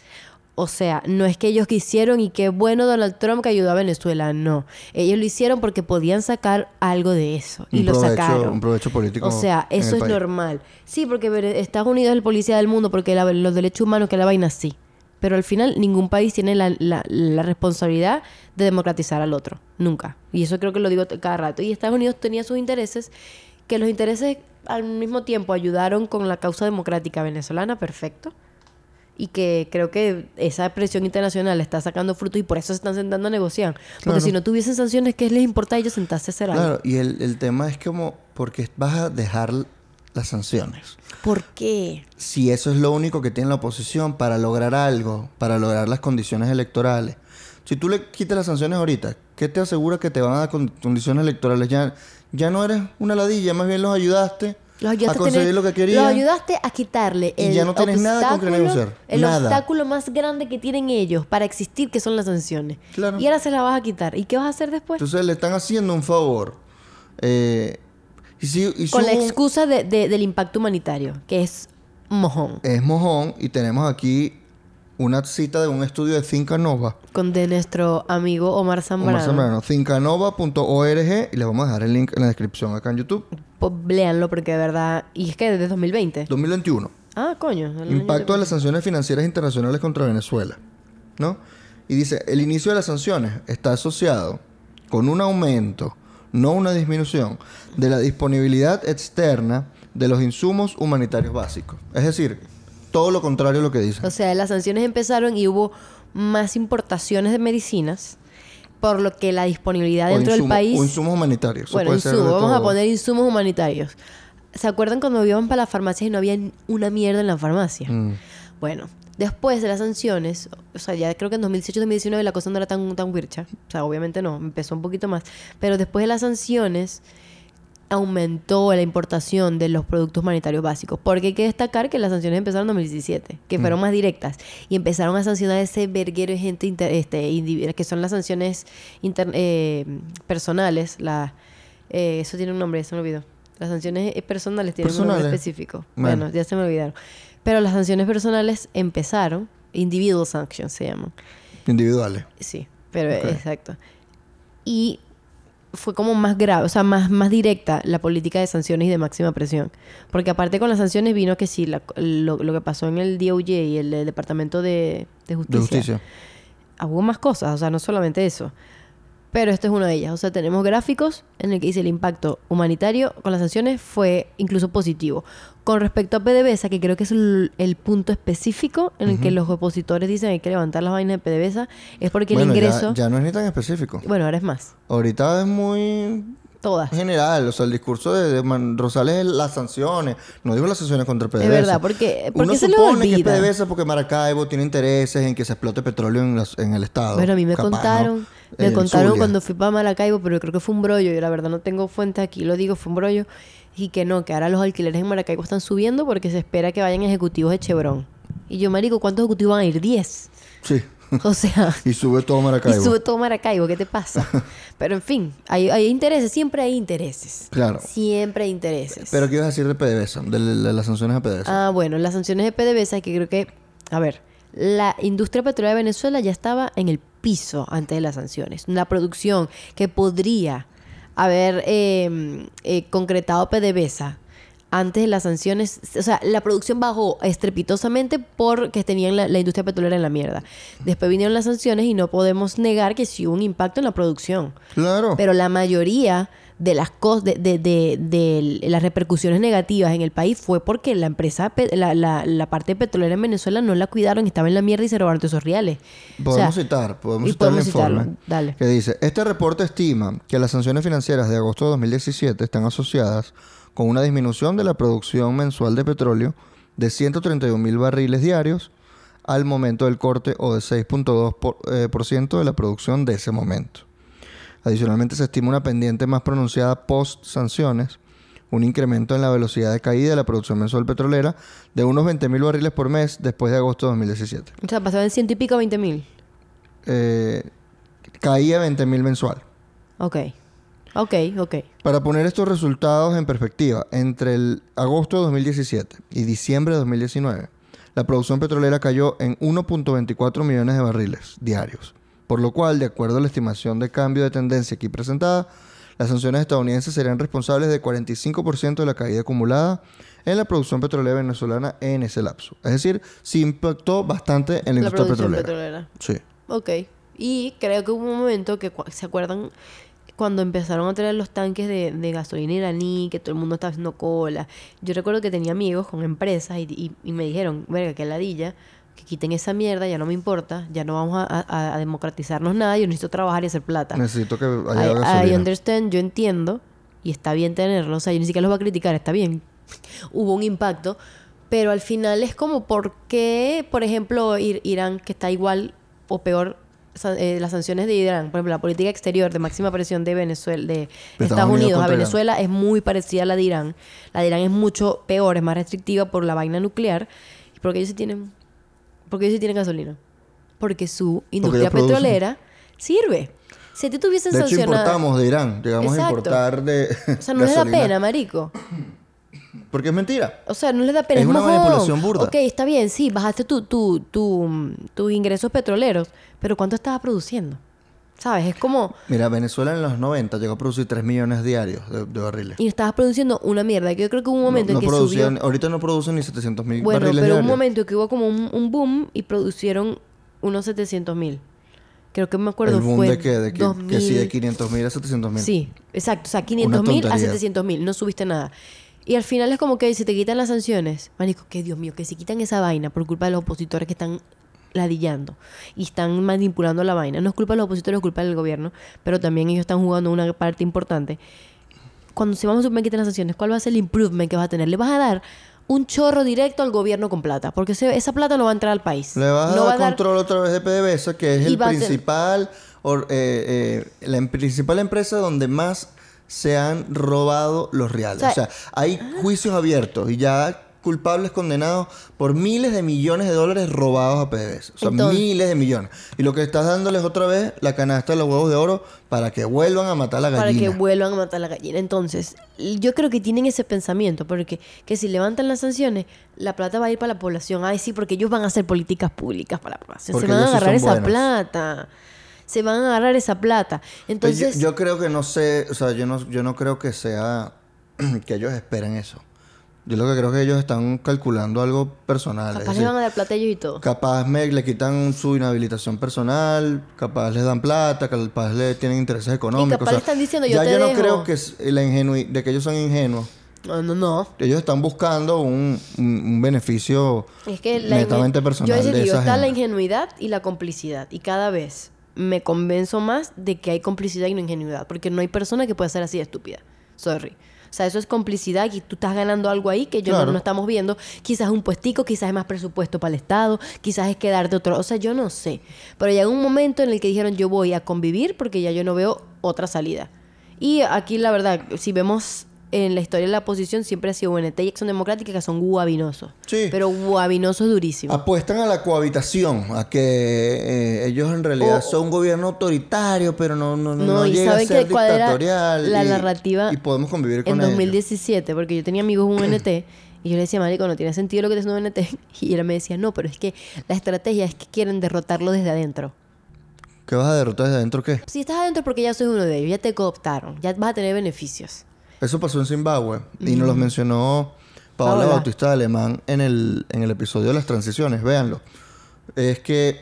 [SPEAKER 2] O sea, no es que ellos quisieron y qué bueno Donald Trump que ayudó a Venezuela, no. Ellos lo hicieron porque podían sacar algo de eso y
[SPEAKER 1] Un
[SPEAKER 2] lo
[SPEAKER 1] provecho-
[SPEAKER 2] sacaron.
[SPEAKER 1] un provecho político
[SPEAKER 2] O sea, eso es
[SPEAKER 1] país.
[SPEAKER 2] normal. Sí, porque Estados Unidos es el policía del mundo porque la- los derechos humanos que la vaina sí. Pero al final ningún país tiene la, la- la responsabilidad de democratizar al otro. Nunca. Y eso creo que lo digo cada rato. Y Estados Unidos tenía sus intereses, que los intereses al mismo tiempo ayudaron con la causa democrática venezolana, perfecto. Y que creo que esa presión internacional está sacando frutos y por eso se están sentando a negociar. Porque
[SPEAKER 1] Claro.
[SPEAKER 2] si no tuviesen sanciones, ¿qué les importa a ellos sentarse a hacer algo?
[SPEAKER 1] Claro, y el, el tema es como, porque vas a dejar las sanciones.
[SPEAKER 2] ¿Por qué?
[SPEAKER 1] Si eso es lo único que tiene la oposición para lograr algo, para lograr las condiciones electorales. Si tú le quitas las sanciones ahorita, ¿qué te asegura que te van a dar con- condiciones electorales? Ya, ya no eres una ladilla, más bien los ayudaste,
[SPEAKER 2] Los ayudaste
[SPEAKER 1] a
[SPEAKER 2] a
[SPEAKER 1] conseguir
[SPEAKER 2] tener-
[SPEAKER 1] lo que querían.
[SPEAKER 2] Los ayudaste a quitarle
[SPEAKER 1] Y
[SPEAKER 2] el
[SPEAKER 1] ya no tienes nada con que negociar.
[SPEAKER 2] El
[SPEAKER 1] Nada.
[SPEAKER 2] obstáculo más grande que tienen ellos para existir, que son las sanciones.
[SPEAKER 1] Claro.
[SPEAKER 2] Y ahora se la vas a quitar. ¿Y qué vas a hacer después?
[SPEAKER 1] Entonces le están haciendo un favor. Eh, y si, y si
[SPEAKER 2] Con la
[SPEAKER 1] hubo
[SPEAKER 2] excusa de- de- del impacto humanitario, que es mojón.
[SPEAKER 1] es mojón y tenemos aquí una cita de un estudio de Finca Nova.
[SPEAKER 2] Con de nuestro amigo Omar Zambrano.
[SPEAKER 1] Omar Zambrano, fincanova.org y les vamos a dejar el link en la descripción acá en YouTube.
[SPEAKER 2] Pues, léanlo porque de verdad... Y es que desde 2020.
[SPEAKER 1] 2021.
[SPEAKER 2] Ah, coño.
[SPEAKER 1] Impacto de las sanciones financieras internacionales contra Venezuela. ¿No? Y dice, el inicio de las sanciones está asociado con un aumento, no una disminución, de la disponibilidad externa de los insumos humanitarios básicos. Es decir, todo lo contrario a lo que dicen.
[SPEAKER 2] O sea, las sanciones empezaron y hubo más importaciones de medicinas, por lo que la disponibilidad
[SPEAKER 1] O
[SPEAKER 2] dentro del
[SPEAKER 1] insumo-
[SPEAKER 2] país...
[SPEAKER 1] O insumos humanitarios.
[SPEAKER 2] Bueno, insumos, vamos a
[SPEAKER 1] todo.
[SPEAKER 2] poner insumos humanitarios. ¿Se acuerdan cuando íbamos para las farmacias y no había una mierda en la farmacia?
[SPEAKER 1] Mm.
[SPEAKER 2] Bueno, después de las sanciones, o sea, ya creo que en 2018-2019 la cosa no era tan, tan wircha. O sea, obviamente no, empezó un poquito más. Pero después de las sanciones, aumentó la importación de los productos humanitarios básicos. Porque hay que destacar que las sanciones empezaron en 2017, que fueron más directas. Y empezaron a sancionar ese verguero de gente inter- este, que son las sanciones inter- eh, personales. La, eh, eso tiene un nombre, se me olvidó. Las sanciones eh, personales tienen un nombre específico.
[SPEAKER 1] Bueno.
[SPEAKER 2] Bueno, ya se me olvidaron. Pero las sanciones personales empezaron, individual sanctions se llaman.
[SPEAKER 1] Individuales.
[SPEAKER 2] Sí, pero exacto. Y fue como más grave, o sea, más, más directa la política de sanciones y de máxima presión. Porque aparte con las sanciones vino que sí, la- lo, lo que pasó en el DOJ y el, Departamento de, de Justicia.
[SPEAKER 1] De justicia.
[SPEAKER 2] Hubo más cosas, o sea, no solamente eso. Pero esto es una de ellas. O sea, tenemos gráficos en el que dice el impacto humanitario con las sanciones fue incluso positivo. Con respecto a PDVSA, que creo que es el, el punto específico en el que los opositores dicen que hay que levantar las vainas de PDVSA, es porque
[SPEAKER 1] bueno,
[SPEAKER 2] el
[SPEAKER 1] ya-
[SPEAKER 2] ingreso...
[SPEAKER 1] ya, no es ni tan específico.
[SPEAKER 2] Bueno, ahora es más.
[SPEAKER 1] Ahorita es muy
[SPEAKER 2] Todas.
[SPEAKER 1] general. O sea, el discurso de, de Rosales es las sanciones. No digo las sanciones contra PDVSA.
[SPEAKER 2] Es verdad, porque, porque
[SPEAKER 1] Uno
[SPEAKER 2] se
[SPEAKER 1] supone que es
[SPEAKER 2] olvida.
[SPEAKER 1] PDVSA porque Maracaibo tiene intereses en que se explote petróleo en, las- en el estado.
[SPEAKER 2] Bueno, a mí me
[SPEAKER 1] Capaz, ¿no?
[SPEAKER 2] contaron, me
[SPEAKER 1] El
[SPEAKER 2] contaron
[SPEAKER 1] Zulia.
[SPEAKER 2] cuando fui para Maracaibo, pero yo creo que fue un brollo, y la verdad no tengo fuente aquí, lo digo, fue un brollo, y que no, que ahora los alquileres en Maracaibo están subiendo porque se espera que vayan ejecutivos de Chevron. Y yo, marico, ¿cuántos ejecutivos van a ir? 10.
[SPEAKER 1] Sí.
[SPEAKER 2] O sea,
[SPEAKER 1] y sube todo
[SPEAKER 2] y
[SPEAKER 1] Maracaibo.
[SPEAKER 2] sube todo Maracaibo, ¿qué te pasa? Pero en fin, hay, hay intereses, siempre hay intereses.
[SPEAKER 1] Claro.
[SPEAKER 2] Siempre hay intereses.
[SPEAKER 1] Pero ¿qué ibas a decir de PDVSA? De, de- de las sanciones a PDVSA.
[SPEAKER 2] Ah, bueno, las sanciones de PDVSA que creo que, a ver, la industria petrolera de Venezuela ya estaba en el piso antes de las sanciones. La producción que podría haber eh, eh, concretado PDVSA antes de las sanciones, o sea, la producción bajó estrepitosamente porque tenían la, la industria petrolera en la mierda. Después vinieron las sanciones y no podemos negar que sí hubo un impacto en la producción.
[SPEAKER 1] claro.
[SPEAKER 2] Pero la mayoría de las cosas, de, de, de- de las repercusiones negativas en el país fue porque la empresa, la, la, la parte petrolera en Venezuela no la cuidaron, estaba en la mierda y se robaron todos esos reales. O
[SPEAKER 1] Podemos
[SPEAKER 2] sea,
[SPEAKER 1] citar, podemos
[SPEAKER 2] y
[SPEAKER 1] citar
[SPEAKER 2] podemos
[SPEAKER 1] el informe.
[SPEAKER 2] dale.
[SPEAKER 1] Que dice, este reporte estima que las sanciones financieras de agosto de 2017 están asociadas con una disminución de la producción mensual de petróleo de 131 mil barriles diarios al momento del corte o de 6.2% por, eh, por de la producción de ese momento. Adicionalmente, se estima una pendiente más pronunciada post-sanciones, un incremento en la velocidad de caída de la producción mensual petrolera de unos 20.000 barriles por mes después de agosto de 2017.
[SPEAKER 2] O sea, pasaba en ciento y pico a 20 mil.
[SPEAKER 1] Eh, caía 20.000 mensual.
[SPEAKER 2] Ok. Ok, ok.
[SPEAKER 1] Para poner estos resultados en perspectiva, entre el agosto de 2017 y diciembre de 2019, la producción petrolera cayó en 1.24 millones de barriles diarios, por lo cual, de acuerdo a la estimación de cambio de tendencia aquí presentada, las sanciones estadounidenses serían responsables de 45% de la caída acumulada en la producción petrolera venezolana en ese lapso. Es decir, sí impactó bastante en la,
[SPEAKER 2] La
[SPEAKER 1] industria petrolera.
[SPEAKER 2] petrolera.
[SPEAKER 1] Sí.
[SPEAKER 2] Ok. Y creo que hubo un momento que, ¿se acuerdan? Cuando empezaron a traer los tanques de, de gasolina iraní, que todo el mundo estaba haciendo cola. Yo recuerdo que tenía amigos con empresas y, y- y me dijeron, verga, que ladilla, que quiten esa mierda, ya no me importa, ya no vamos a, a- a democratizarnos nada, yo necesito trabajar y hacer plata.
[SPEAKER 1] Necesito que haya
[SPEAKER 2] I, I
[SPEAKER 1] gasolina.
[SPEAKER 2] understand, yo entiendo, y está bien tenerlo, o sea, yo ni siquiera los voy a criticar, está bien. Hubo un impacto, pero al final es como, ¿por qué, por ejemplo, Ir- Irán, que está igual o peor, eh, las sanciones de Irán, por ejemplo, la política exterior de máxima presión de Venezuela, de Estados, Unidos, a
[SPEAKER 1] Irán.
[SPEAKER 2] Venezuela es muy parecida a la de Irán. La de Irán es mucho peor, es más restrictiva por la vaina nuclear, porque ellos sí tienen, porque ellos sí tienen gasolina, porque su industria petrolera sirve. Si a ti tuviesen
[SPEAKER 1] De hecho,
[SPEAKER 2] sancionado...
[SPEAKER 1] importamos de Irán. Llegamos a importar de.
[SPEAKER 2] O sea, no les da pena, marico.
[SPEAKER 1] Porque es mentira.
[SPEAKER 2] O sea, no les da pena.
[SPEAKER 1] Es una
[SPEAKER 2] mojón.
[SPEAKER 1] manipulación burda.
[SPEAKER 2] Ok, está bien, sí, bajaste tu, tu, tu, tus ingresos petroleros, pero ¿cuánto estabas produciendo? ¿Sabes? Es como...
[SPEAKER 1] Mira, Venezuela en los 90 llegó a producir 3 millones diarios de, de barriles.
[SPEAKER 2] Y estabas produciendo una mierda. que Yo creo que hubo un momento
[SPEAKER 1] no,
[SPEAKER 2] en que subió...
[SPEAKER 1] Ahorita no producen ni 700 mil
[SPEAKER 2] Bueno,
[SPEAKER 1] barriles
[SPEAKER 2] pero un
[SPEAKER 1] diarios.
[SPEAKER 2] momento que hubo como un, un boom y producieron unos 700 mil. Creo que me acuerdo
[SPEAKER 1] ¿El boom
[SPEAKER 2] fue
[SPEAKER 1] de qué? De que, que
[SPEAKER 2] 2000.
[SPEAKER 1] sí, de 500 mil a 700 mil.
[SPEAKER 2] Sí, exacto. O sea, 500 mil a
[SPEAKER 1] tontería.
[SPEAKER 2] 700 mil. No subiste nada. Y al final es como que si te quitan las sanciones, marico, que Dios mío, que si quitan esa vaina por culpa de los opositores que están ladillando y están manipulando la vaina. No es culpa de los opositores, es culpa del gobierno, pero también ellos están jugando una parte importante. Cuando se vamos a suponer que quitan las sanciones, ¿cuál va a ser el improvement que vas a tener? Le vas a dar un chorro directo al gobierno con plata, porque esa plata no va a entrar al país.
[SPEAKER 1] Le vas a dar
[SPEAKER 2] va
[SPEAKER 1] control otra vez de PDVSA, que es el
[SPEAKER 2] ser-
[SPEAKER 1] principal, or- eh, eh, la em- principal empresa donde más se han robado los reales.
[SPEAKER 2] O
[SPEAKER 1] O
[SPEAKER 2] sea,
[SPEAKER 1] hay juicios abiertos y ya culpables condenados por miles de millones de dólares robados a PDVSA. O sea,
[SPEAKER 2] Entonces-
[SPEAKER 1] miles de millones. Y lo que estás dándoles otra vez, la canasta de los huevos de oro, para que vuelvan a matar a la
[SPEAKER 2] para que
[SPEAKER 1] gallina.
[SPEAKER 2] vuelvan a matar a la gallina. Entonces, yo creo que tienen ese pensamiento, porque que si levantan las sanciones, la plata va a ir para la población. Ay, sí, porque ellos van a hacer políticas públicas para la población.
[SPEAKER 1] Porque
[SPEAKER 2] Se van a agarrar esa
[SPEAKER 1] buenos.
[SPEAKER 2] plata. Se van a agarrar esa plata.
[SPEAKER 1] Pues
[SPEAKER 2] Entonces,
[SPEAKER 1] yo, yo creo que no sé, o sea, yo no, yo no creo que sea que ellos esperen eso. Yo lo que creo que ellos están calculando algo personal.
[SPEAKER 2] capaz
[SPEAKER 1] decir,
[SPEAKER 2] les van a dar plata ellos y todo.
[SPEAKER 1] Capaz me, le quitan su inhabilitación personal, capaz les dan plata, capaz le tienen intereses económicos.
[SPEAKER 2] capaz le están diciendo, yo
[SPEAKER 1] ya
[SPEAKER 2] te
[SPEAKER 1] yo no creo que es la ingenui- de que ellos son ingenuos.
[SPEAKER 2] No, no, no.
[SPEAKER 1] Ellos están buscando un, un- un beneficio
[SPEAKER 2] Es que
[SPEAKER 1] netamente personal
[SPEAKER 2] Yo
[SPEAKER 1] de esa
[SPEAKER 2] está la ingenuidad y la complicidad. Y cada vez me convenzo más de que hay complicidad y no ingenuidad. Porque no hay persona que pueda ser así de estúpida. Sorry. O sea, eso es complicidad y tú estás ganando algo ahí que yo no- estamos viendo. Quizás un puestico, quizás es más presupuesto para el Estado, quizás es quedarte otro. O sea, yo no sé. Pero llegó un momento en el que dijeron yo voy a convivir porque ya yo no veo otra salida. Y aquí la verdad, si vemos en la historia de la oposición, siempre ha sido UNT y Acción Democrática que son guabinosos.
[SPEAKER 1] Sí.
[SPEAKER 2] Pero guabinosos durísimos.
[SPEAKER 1] Apuestan a la cohabitación, a que eh, ellos en realidad
[SPEAKER 2] O-
[SPEAKER 1] son un gobierno autoritario, pero no, no, no,
[SPEAKER 2] No, y
[SPEAKER 1] llega a
[SPEAKER 2] ¿saben
[SPEAKER 1] ser dictatorial.
[SPEAKER 2] la
[SPEAKER 1] y-
[SPEAKER 2] narrativa
[SPEAKER 1] Y podemos convivir con
[SPEAKER 2] en
[SPEAKER 1] ellos.
[SPEAKER 2] 2017, porque yo tenía amigos en UNT y yo le decía, marico, no tiene sentido lo que te haciendo UNT. Y él me decía, no, pero es que la estrategia es que quieren derrotarlo desde adentro.
[SPEAKER 1] ¿Qué vas a derrotar desde adentro qué?
[SPEAKER 2] Si estás adentro porque ya soy uno de ellos, ya te cooptaron, ya vas a tener beneficios.
[SPEAKER 1] Eso pasó en Zimbabue y nos lo mencionó Paola
[SPEAKER 2] Paola.
[SPEAKER 1] Bautista de Alemán en el, en el episodio de las transiciones. Véanlo. Es que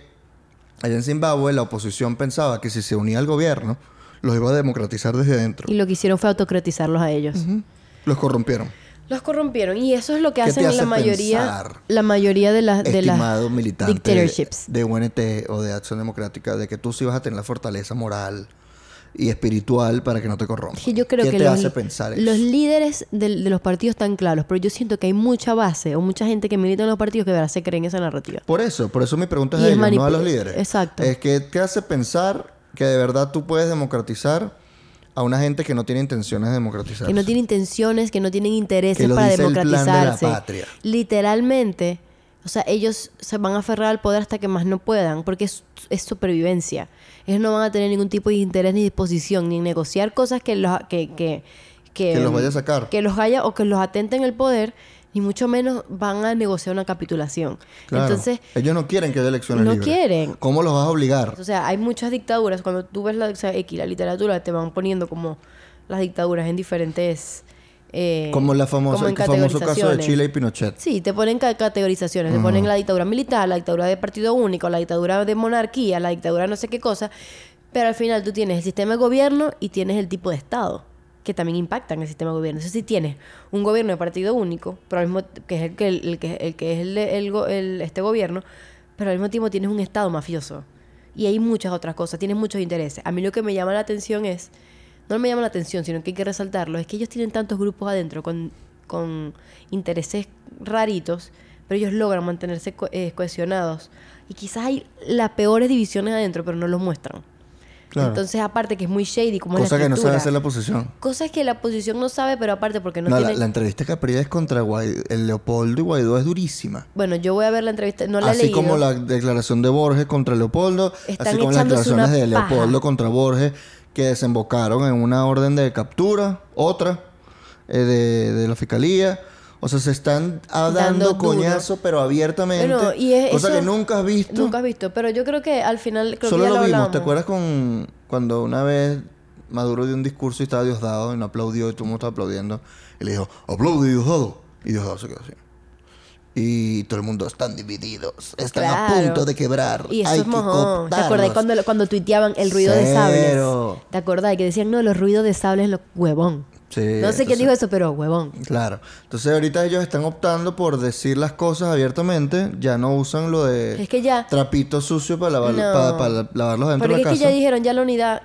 [SPEAKER 1] allá en Zimbabue la oposición pensaba que si se unía al gobierno, los iba a democratizar desde adentro.
[SPEAKER 2] Y lo que hicieron fue autocratizarlos a ellos.
[SPEAKER 1] Los corrompieron.
[SPEAKER 2] Los corrompieron y eso es lo que
[SPEAKER 1] ¿Qué te
[SPEAKER 2] hacen
[SPEAKER 1] hace
[SPEAKER 2] la mayoría la mayoría de las de las
[SPEAKER 1] militante
[SPEAKER 2] dictatorships.
[SPEAKER 1] de UNT o de Acción Democrática, de que tú sí vas a tener la fortaleza moral y espiritual para que no te corrompan.
[SPEAKER 2] Es que yo creo
[SPEAKER 1] ¿Qué
[SPEAKER 2] que
[SPEAKER 1] te
[SPEAKER 2] los,
[SPEAKER 1] hace pensar eso?
[SPEAKER 2] los líderes de, los partidos están claros, pero yo siento que hay mucha base o mucha gente que milita en los partidos que de verdad se cree en esa narrativa.
[SPEAKER 1] Por eso, por eso mi pregunta es a
[SPEAKER 2] es
[SPEAKER 1] ellos, no a los líderes.
[SPEAKER 2] Exacto. Eh,
[SPEAKER 1] ¿qué te hace pensar que de verdad tú puedes democratizar a una gente que no tiene intenciones de democratizar.
[SPEAKER 2] Que no tiene intenciones, que no tienen intereses
[SPEAKER 1] Que lo
[SPEAKER 2] para
[SPEAKER 1] dice el plan de la
[SPEAKER 2] democratizarse.
[SPEAKER 1] patria.
[SPEAKER 2] Literalmente, o sea, ellos se van a aferrar al poder hasta que más no puedan, porque es, es supervivencia. Ellos no van a tener ningún tipo de interés ni disposición, ni en negociar cosas que los, que, que, que,
[SPEAKER 1] Que los vaya a sacar.
[SPEAKER 2] Que los haya o que los atenten el poder, ni mucho menos van a negociar una capitulación.
[SPEAKER 1] Claro.
[SPEAKER 2] Entonces,
[SPEAKER 1] Ellos no quieren que haya elecciones
[SPEAKER 2] No
[SPEAKER 1] libres.
[SPEAKER 2] quieren.
[SPEAKER 1] ¿Cómo los vas a obligar?
[SPEAKER 2] o sea, hay muchas dictaduras. Cuando tú ves la, o sea, X, la literatura, te van poniendo como las dictaduras en diferentes... eh,
[SPEAKER 1] Como la famosa,
[SPEAKER 2] como
[SPEAKER 1] el famoso caso de. Chile y Pinochet.
[SPEAKER 2] Sí, te ponen ca- categorizaciones. Te ponen la dictadura militar, la dictadura de partido único, la dictadura de monarquía, la dictadura no sé qué cosa. Pero al final tú tienes el sistema de gobierno y tienes el tipo de Estado, que también impactan el sistema de gobierno. Entonces, si tienes un gobierno de partido único, pero al mismo que es el que, el, que, el que es el, el el- este gobierno, pero al mismo tiempo tienes un Estado mafioso. Y hay muchas otras cosas, tienes muchos intereses. A mí lo que me llama la atención es, no me llama la atención, sino que hay que resaltarlo, es que ellos tienen tantos grupos adentro con, con intereses raritos, pero ellos logran mantenerse co- eh, cohesionados. Y quizás hay las peores divisiones adentro, pero no los muestran.
[SPEAKER 1] Claro.
[SPEAKER 2] Entonces, aparte que es muy shady, como es
[SPEAKER 1] Cosa
[SPEAKER 2] la
[SPEAKER 1] que no sabe hacer la oposición.
[SPEAKER 2] Cosas que la oposición no sabe, pero aparte porque no,
[SPEAKER 1] No, la,
[SPEAKER 2] tiene...
[SPEAKER 1] la entrevista que Capriles contra Guaidó, el Leopoldo y Guaidó es durísima.
[SPEAKER 2] Bueno, yo voy a ver la entrevista, no la
[SPEAKER 1] Así como la declaración de Borges contra Leopoldo,
[SPEAKER 2] Están
[SPEAKER 1] así como las declaraciones de Leopoldo
[SPEAKER 2] paja.
[SPEAKER 1] contra Borges, que desembocaron en una orden de captura, otra, eh, de, de la fiscalía. O sea, se están ah,
[SPEAKER 2] Dando
[SPEAKER 1] dando,
[SPEAKER 2] duro.
[SPEAKER 1] coñazo, pero abiertamente.
[SPEAKER 2] Bueno, y es-
[SPEAKER 1] cosa
[SPEAKER 2] eso-
[SPEAKER 1] que nunca has visto.
[SPEAKER 2] Nunca has visto, pero yo creo que al final creo
[SPEAKER 1] Solo
[SPEAKER 2] que ya
[SPEAKER 1] lo,
[SPEAKER 2] lo
[SPEAKER 1] vimos. ¿Te acuerdas con cuando una vez Maduro dio un discurso y estaba Diosdado y no aplaudió y todo el mundo estaba aplaudiendo? Y le dijo, aplaude Diosdado. Y Diosdado se quedó así. Y todo el mundo están divididos, están a punto de quebrar.
[SPEAKER 2] Y eso
[SPEAKER 1] Hay
[SPEAKER 2] es
[SPEAKER 1] que
[SPEAKER 2] mojón. ¿Te acordás
[SPEAKER 1] cortarlos".
[SPEAKER 2] cuando, cuando tuiteaban el ruido de sables? ¿Te acordás? Que decían, no, los ruidos de sables, los huevón.
[SPEAKER 1] Sí,
[SPEAKER 2] no sé quién
[SPEAKER 1] entonces-
[SPEAKER 2] dijo eso, pero huevón.
[SPEAKER 1] Claro. Entonces ahorita ellos están optando por decir las cosas abiertamente. Ya no usan lo de
[SPEAKER 2] Es que ya...
[SPEAKER 1] trapito sucio para, lavar,
[SPEAKER 2] No.
[SPEAKER 1] para, para lavarlos dentro
[SPEAKER 2] Porque
[SPEAKER 1] de
[SPEAKER 2] es
[SPEAKER 1] la
[SPEAKER 2] que
[SPEAKER 1] casa.
[SPEAKER 2] ya dijeron, ya la unidad,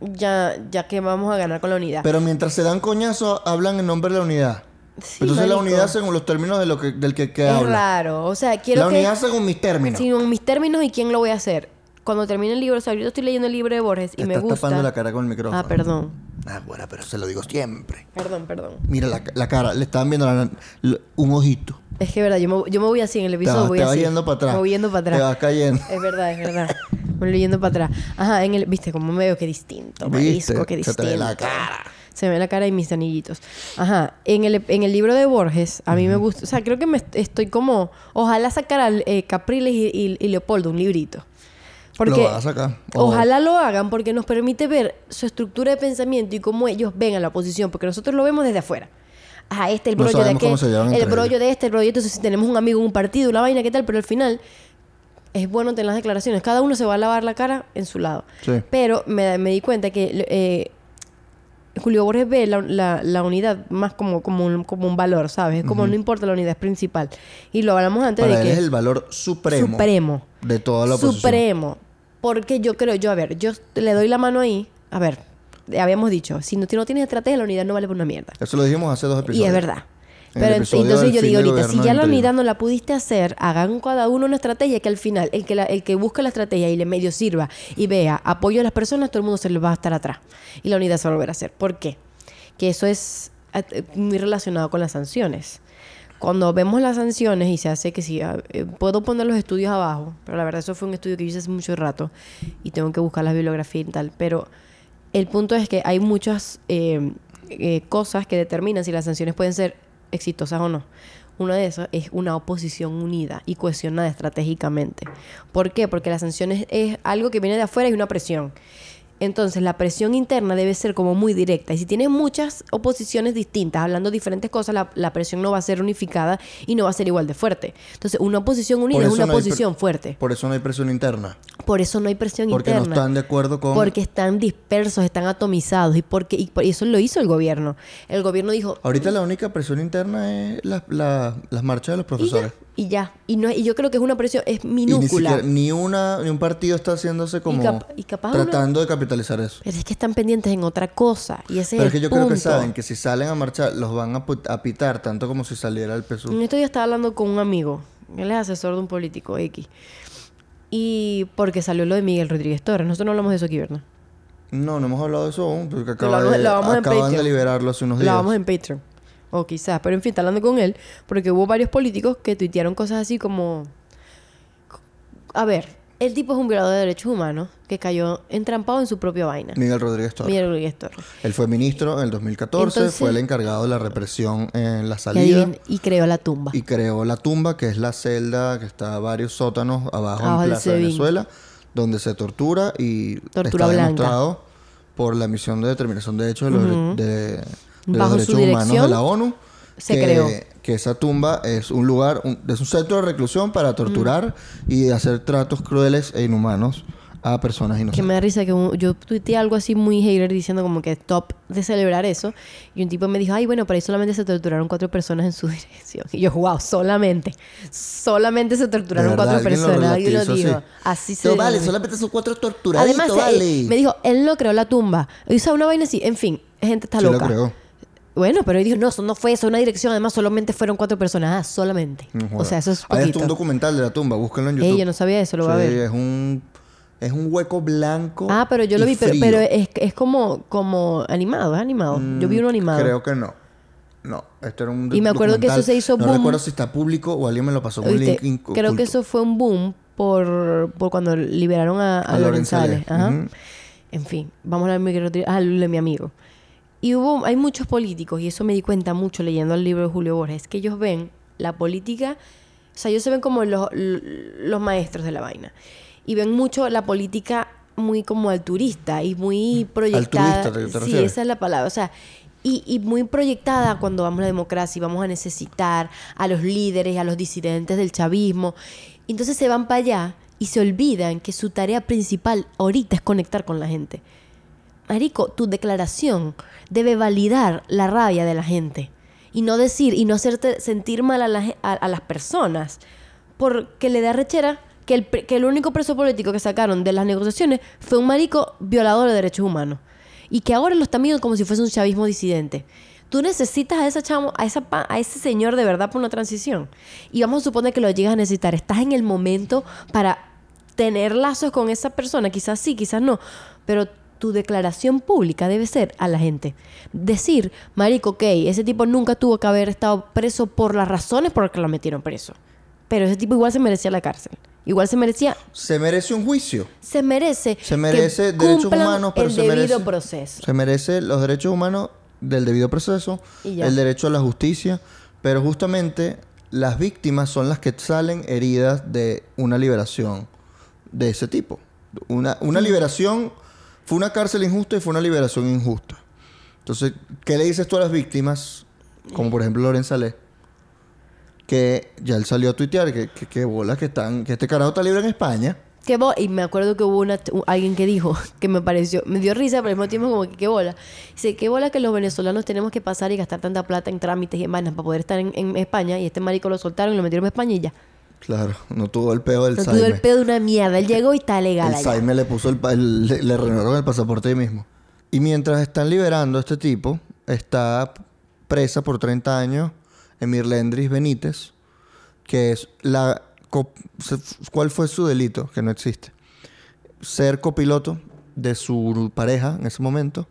[SPEAKER 2] ya, ya que vamos a ganar con la unidad.
[SPEAKER 1] Pero mientras se dan coñazos, hablan en nombre de la unidad.
[SPEAKER 2] Sí,
[SPEAKER 1] Entonces la unidad según los términos de lo que, del que, que
[SPEAKER 2] es
[SPEAKER 1] habla.
[SPEAKER 2] raro. O sea, quiero
[SPEAKER 1] la
[SPEAKER 2] que...
[SPEAKER 1] unidad según mis términos.
[SPEAKER 2] Según mis términos y quién lo voy a hacer. Cuando termine el libro, o sea, ahorita estoy leyendo el libro de Borges y
[SPEAKER 1] Te
[SPEAKER 2] me
[SPEAKER 1] estás
[SPEAKER 2] gusta...
[SPEAKER 1] tapando la cara con el micrófono.
[SPEAKER 2] Ah, perdón.
[SPEAKER 1] Ah, bueno, pero se lo digo siempre.
[SPEAKER 2] Perdón, perdón.
[SPEAKER 1] Mira la, la cara, le estaban viendo la- la- un ojito.
[SPEAKER 2] Es que es verdad, yo me, yo me voy así en el
[SPEAKER 1] Te
[SPEAKER 2] episodio.
[SPEAKER 1] vas,
[SPEAKER 2] voy
[SPEAKER 1] te vas
[SPEAKER 2] así.
[SPEAKER 1] yendo para atrás.
[SPEAKER 2] Me voy yendo para atrás.
[SPEAKER 1] Te vas cayendo.
[SPEAKER 2] Es verdad, es verdad. Me voy yendo para atrás. Ajá, en el, viste, como me veo que distinto,
[SPEAKER 1] ¿Viste?
[SPEAKER 2] marisco, que
[SPEAKER 1] Se te
[SPEAKER 2] distinto.
[SPEAKER 1] ve la cara.
[SPEAKER 2] Se me ve la cara y mis anillitos. Ajá, en el, en el libro de Borges, a mí me gusta, o sea, creo que me est- estoy como, ojalá sacara eh, Capriles y, y- y Leopoldo un librito. Porque
[SPEAKER 1] Lo vas a sacar.
[SPEAKER 2] Ojalá lo hagan porque nos permite ver su estructura de pensamiento y cómo ellos ven a la oposición, porque nosotros lo vemos desde afuera. Ajá, este, el
[SPEAKER 1] No
[SPEAKER 2] brollo de
[SPEAKER 1] sabemos
[SPEAKER 2] aquel,
[SPEAKER 1] cómo se llevan
[SPEAKER 2] el brollo
[SPEAKER 1] ellos.
[SPEAKER 2] de este, el brollo de entonces si tenemos un amigo un partido, una vaina, ¿qué tal? Pero al final es bueno tener las declaraciones. Cada uno se va a lavar la cara en su lado.
[SPEAKER 1] Sí.
[SPEAKER 2] Pero me, me di cuenta que eh, Julio Borges ve la, la- la unidad más como, como, un, como un valor, ¿sabes? Es como no importa la unidad, es principal. Y lo hablamos antes
[SPEAKER 1] Para
[SPEAKER 2] de
[SPEAKER 1] él
[SPEAKER 2] que...
[SPEAKER 1] es el valor supremo,
[SPEAKER 2] Supremo.
[SPEAKER 1] de toda la oposición.
[SPEAKER 2] Supremo. Porque yo creo, yo, a ver, yo le doy la mano ahí. A ver, habíamos dicho, si no, si no tienes estrategia, la unidad no vale por una mierda.
[SPEAKER 1] Eso lo dijimos hace dos episodios.
[SPEAKER 2] Y es verdad.
[SPEAKER 1] En
[SPEAKER 2] Pero entonces yo digo ahorita, si ya la unidad no la pudiste hacer, hagan cada uno una estrategia que al final el que, la- el que busca la estrategia y le medio sirva y vea apoyo a las personas, todo el mundo se le va a estar atrás. Y la unidad se va a volver a hacer. ¿Por qué? Que eso es eh, muy relacionado con las sanciones. Cuando vemos las sanciones y se hace que si ah, eh, puedo poner los estudios abajo, pero la verdad eso fue un estudio que yo hice hace mucho rato y tengo que buscar la bibliografía y tal, pero el punto es que hay muchas eh, eh, cosas que determinan si las sanciones pueden ser exitosas o no. Una de esas es una oposición unida y cohesionada estratégicamente. ¿Por qué? Porque las sanciones es algo que viene de afuera y una presión. Entonces, la presión interna debe ser como muy directa. Y si tienes muchas oposiciones distintas, hablando diferentes cosas, la, la presión no va a ser unificada y no va a ser igual de fuerte. Entonces, una oposición unida es una
[SPEAKER 1] no
[SPEAKER 2] oposición fuerte.
[SPEAKER 1] Por eso no hay presión interna.
[SPEAKER 2] Por eso no hay presión
[SPEAKER 1] Porque no
[SPEAKER 2] interna.
[SPEAKER 1] están de acuerdo con...
[SPEAKER 2] Porque están dispersos, están atomizados. Y, porque, y por- y eso lo hizo el gobierno. El gobierno dijo...
[SPEAKER 1] Ahorita la única presión interna es la- la- las marchas de los
[SPEAKER 2] Y
[SPEAKER 1] profesores.
[SPEAKER 2] ya. Y ya. Y, no, y yo creo que es una presión, es
[SPEAKER 1] Y ni
[SPEAKER 2] minúscula.
[SPEAKER 1] siquiera, ni una, ni un partido está haciéndose como
[SPEAKER 2] cap- y capaz uno-
[SPEAKER 1] tratando de capitalizar eso.
[SPEAKER 2] Pero es que están pendientes en otra cosa. Y ese
[SPEAKER 1] Pero es
[SPEAKER 2] es
[SPEAKER 1] que
[SPEAKER 2] el
[SPEAKER 1] yo creo que
[SPEAKER 2] punto.
[SPEAKER 1] saben que si salen a marchar, los van a, a pitar tanto como si saliera el PSUV.
[SPEAKER 2] En esto yo estaba hablando con un amigo. Él es asesor de un político X. Y porque salió lo de Miguel Rodríguez Torres. Nosotros no hablamos de eso aquí, ¿verdad?
[SPEAKER 1] No, no hemos hablado de eso aún, porque
[SPEAKER 2] Lo
[SPEAKER 1] acaba de-
[SPEAKER 2] lo vamos en
[SPEAKER 1] acaban de liberarlo hace unos días.
[SPEAKER 2] Lo vamos en Patreon. O quizás. Pero en fin, está hablando con él. Porque hubo varios políticos que tuitearon cosas así como... A ver, el tipo es un violador de derechos humanos que cayó entrampado en su propia vaina.
[SPEAKER 1] Miguel Rodríguez Torres.
[SPEAKER 2] Miguel Rodríguez Torres.
[SPEAKER 1] Él fue ministro en el 2014,
[SPEAKER 2] Entonces-
[SPEAKER 1] fue el encargado de la represión en la salida
[SPEAKER 2] y creó la tumba.
[SPEAKER 1] y creó la tumba, que es la celda que está a varios sótanos abajo
[SPEAKER 2] Abajo
[SPEAKER 1] en Plaza
[SPEAKER 2] Sebin.
[SPEAKER 1] Venezuela, donde se tortura y
[SPEAKER 2] Tortura
[SPEAKER 1] está
[SPEAKER 2] blanca.
[SPEAKER 1] demostrado por la misión de determinación de hechos de los,
[SPEAKER 2] Ujú.
[SPEAKER 1] de- de
[SPEAKER 2] Bajo
[SPEAKER 1] los
[SPEAKER 2] su
[SPEAKER 1] derechos humanos de la ONU.
[SPEAKER 2] se
[SPEAKER 1] que,
[SPEAKER 2] creó.
[SPEAKER 1] que esa tumba es un lugar, un- es un centro de reclusión para torturar y hacer tratos crueles e inhumanos a personas
[SPEAKER 2] Que
[SPEAKER 1] inocentes.
[SPEAKER 2] me da risa que un- yo tuiteé algo así muy hater diciendo como que top de celebrar eso. Y un tipo me dijo, ay, bueno, pero ahí solamente se torturaron cuatro personas en su dirección. Y yo, wow, solamente. Solamente se torturaron
[SPEAKER 1] verdad,
[SPEAKER 2] cuatro
[SPEAKER 1] lo
[SPEAKER 2] personas. Y lo dijo.
[SPEAKER 1] así.
[SPEAKER 2] Así se
[SPEAKER 1] No, vale, solamente son cuatro torturados.
[SPEAKER 2] Además, él-
[SPEAKER 1] vale.
[SPEAKER 2] me dijo, él no creó la tumba. O sea, una vaina así. En fin, gente está
[SPEAKER 1] Sí lo
[SPEAKER 2] loca.
[SPEAKER 1] creó.
[SPEAKER 2] Bueno, pero él dijo, no, eso no fue eso, una dirección. Además, solamente fueron cuatro personas. Ah, solamente.
[SPEAKER 1] No
[SPEAKER 2] o sea, eso es
[SPEAKER 1] Hay hasta
[SPEAKER 2] poquito.
[SPEAKER 1] un documental de la tumba, búsquenlo en YouTube.
[SPEAKER 2] Ey, yo no sabía eso, lo voy a
[SPEAKER 1] Sí,
[SPEAKER 2] ver.
[SPEAKER 1] es un es un hueco blanco.
[SPEAKER 2] Ah, pero yo lo vi, pero, pero es, es como, como animado, es animado. yo vi uno animado.
[SPEAKER 1] Mm, Creo que no. No, este era un
[SPEAKER 2] Y me acuerdo que eso se hizo
[SPEAKER 1] No
[SPEAKER 2] boom.
[SPEAKER 1] recuerdo si está público o alguien me lo pasó
[SPEAKER 2] Creo que eso fue un boom por, por cuando liberaron a, a,
[SPEAKER 1] A
[SPEAKER 2] Lorenzales.
[SPEAKER 1] Lorenzales,
[SPEAKER 2] Ajá. En fin, vamos a Miguel Rodríguez. Ah, de mi amigo. Y hubo, hay muchos políticos, y eso me di cuenta mucho leyendo el libro de Julio Borges, que ellos ven la política, o sea, ellos se ven como los, los maestros de la vaina. Y ven mucho la política muy como alturista y muy proyectada.
[SPEAKER 1] Altruista, ¿te-
[SPEAKER 2] sí, esa es la palabra. O sea, y, y muy proyectada cuando vamos a la democracia y vamos a necesitar a los líderes, a los disidentes del chavismo. Entonces se van para allá y se olvidan que su tarea principal ahorita es conectar con la gente. Marico, tu declaración debe validar la rabia de la gente y no decir y no hacerte sentir mal a, a- las personas porque le da rechera que el, que el único preso político que sacaron de las negociaciones fue un marico violador de derechos humanos y que ahora lo están viendo como si fuese un chavismo disidente. Tú necesitas a esa chamo, a esa a ese señor de verdad por una transición. Y vamos a suponer que lo llegas a necesitar. Estás en el momento para tener lazos con esa persona, quizás sí, quizás no, pero tu declaración pública debe ser a la gente. Decir, marico, ok, ese tipo nunca tuvo que haber estado preso por las razones por las que lo metieron preso. Pero ese tipo igual se merecía la cárcel. Igual se merecía,
[SPEAKER 1] Se merece un juicio.
[SPEAKER 2] se merece,
[SPEAKER 1] Se merece derechos humanos, pero
[SPEAKER 2] el
[SPEAKER 1] se
[SPEAKER 2] debido
[SPEAKER 1] merece-
[SPEAKER 2] proceso.
[SPEAKER 1] Se merece los derechos humanos del debido proceso, el derecho a la justicia, pero justamente las víctimas son las que salen heridas de una liberación de ese tipo. Una, una liberación fue una cárcel injusta y fue una liberación injusta. Entonces, ¿qué le dices tú a las víctimas? Como por ejemplo Lorenza Le, que ya él salió a tuitear que, que, que bolas que están, que este carajo está libre en España.
[SPEAKER 2] Qué bo- y me acuerdo que hubo una, alguien que dijo que me pareció, me dio risa, pero al mismo tiempo como que qué bola. Dice, qué bola que los venezolanos tenemos que pasar y gastar tanta plata en trámites y en vainas para poder estar en, en España. Y este marico lo soltaron y lo metieron en España y ya.
[SPEAKER 1] Claro, no tuvo el peo del
[SPEAKER 2] No tuvo
[SPEAKER 1] Saime.
[SPEAKER 2] el pedo de una mierda. Él llegó y está legal
[SPEAKER 1] El
[SPEAKER 2] allá.
[SPEAKER 1] Saime le puso el, pa- el- le, le renovaron el pasaporte ahí mismo. Y mientras están liberando a este tipo, está presa por 30 años Emir Lendris Benítez, que es la... co- se- ¿Cuál fue su delito? Que no existe. Ser copiloto de su pareja en ese momento,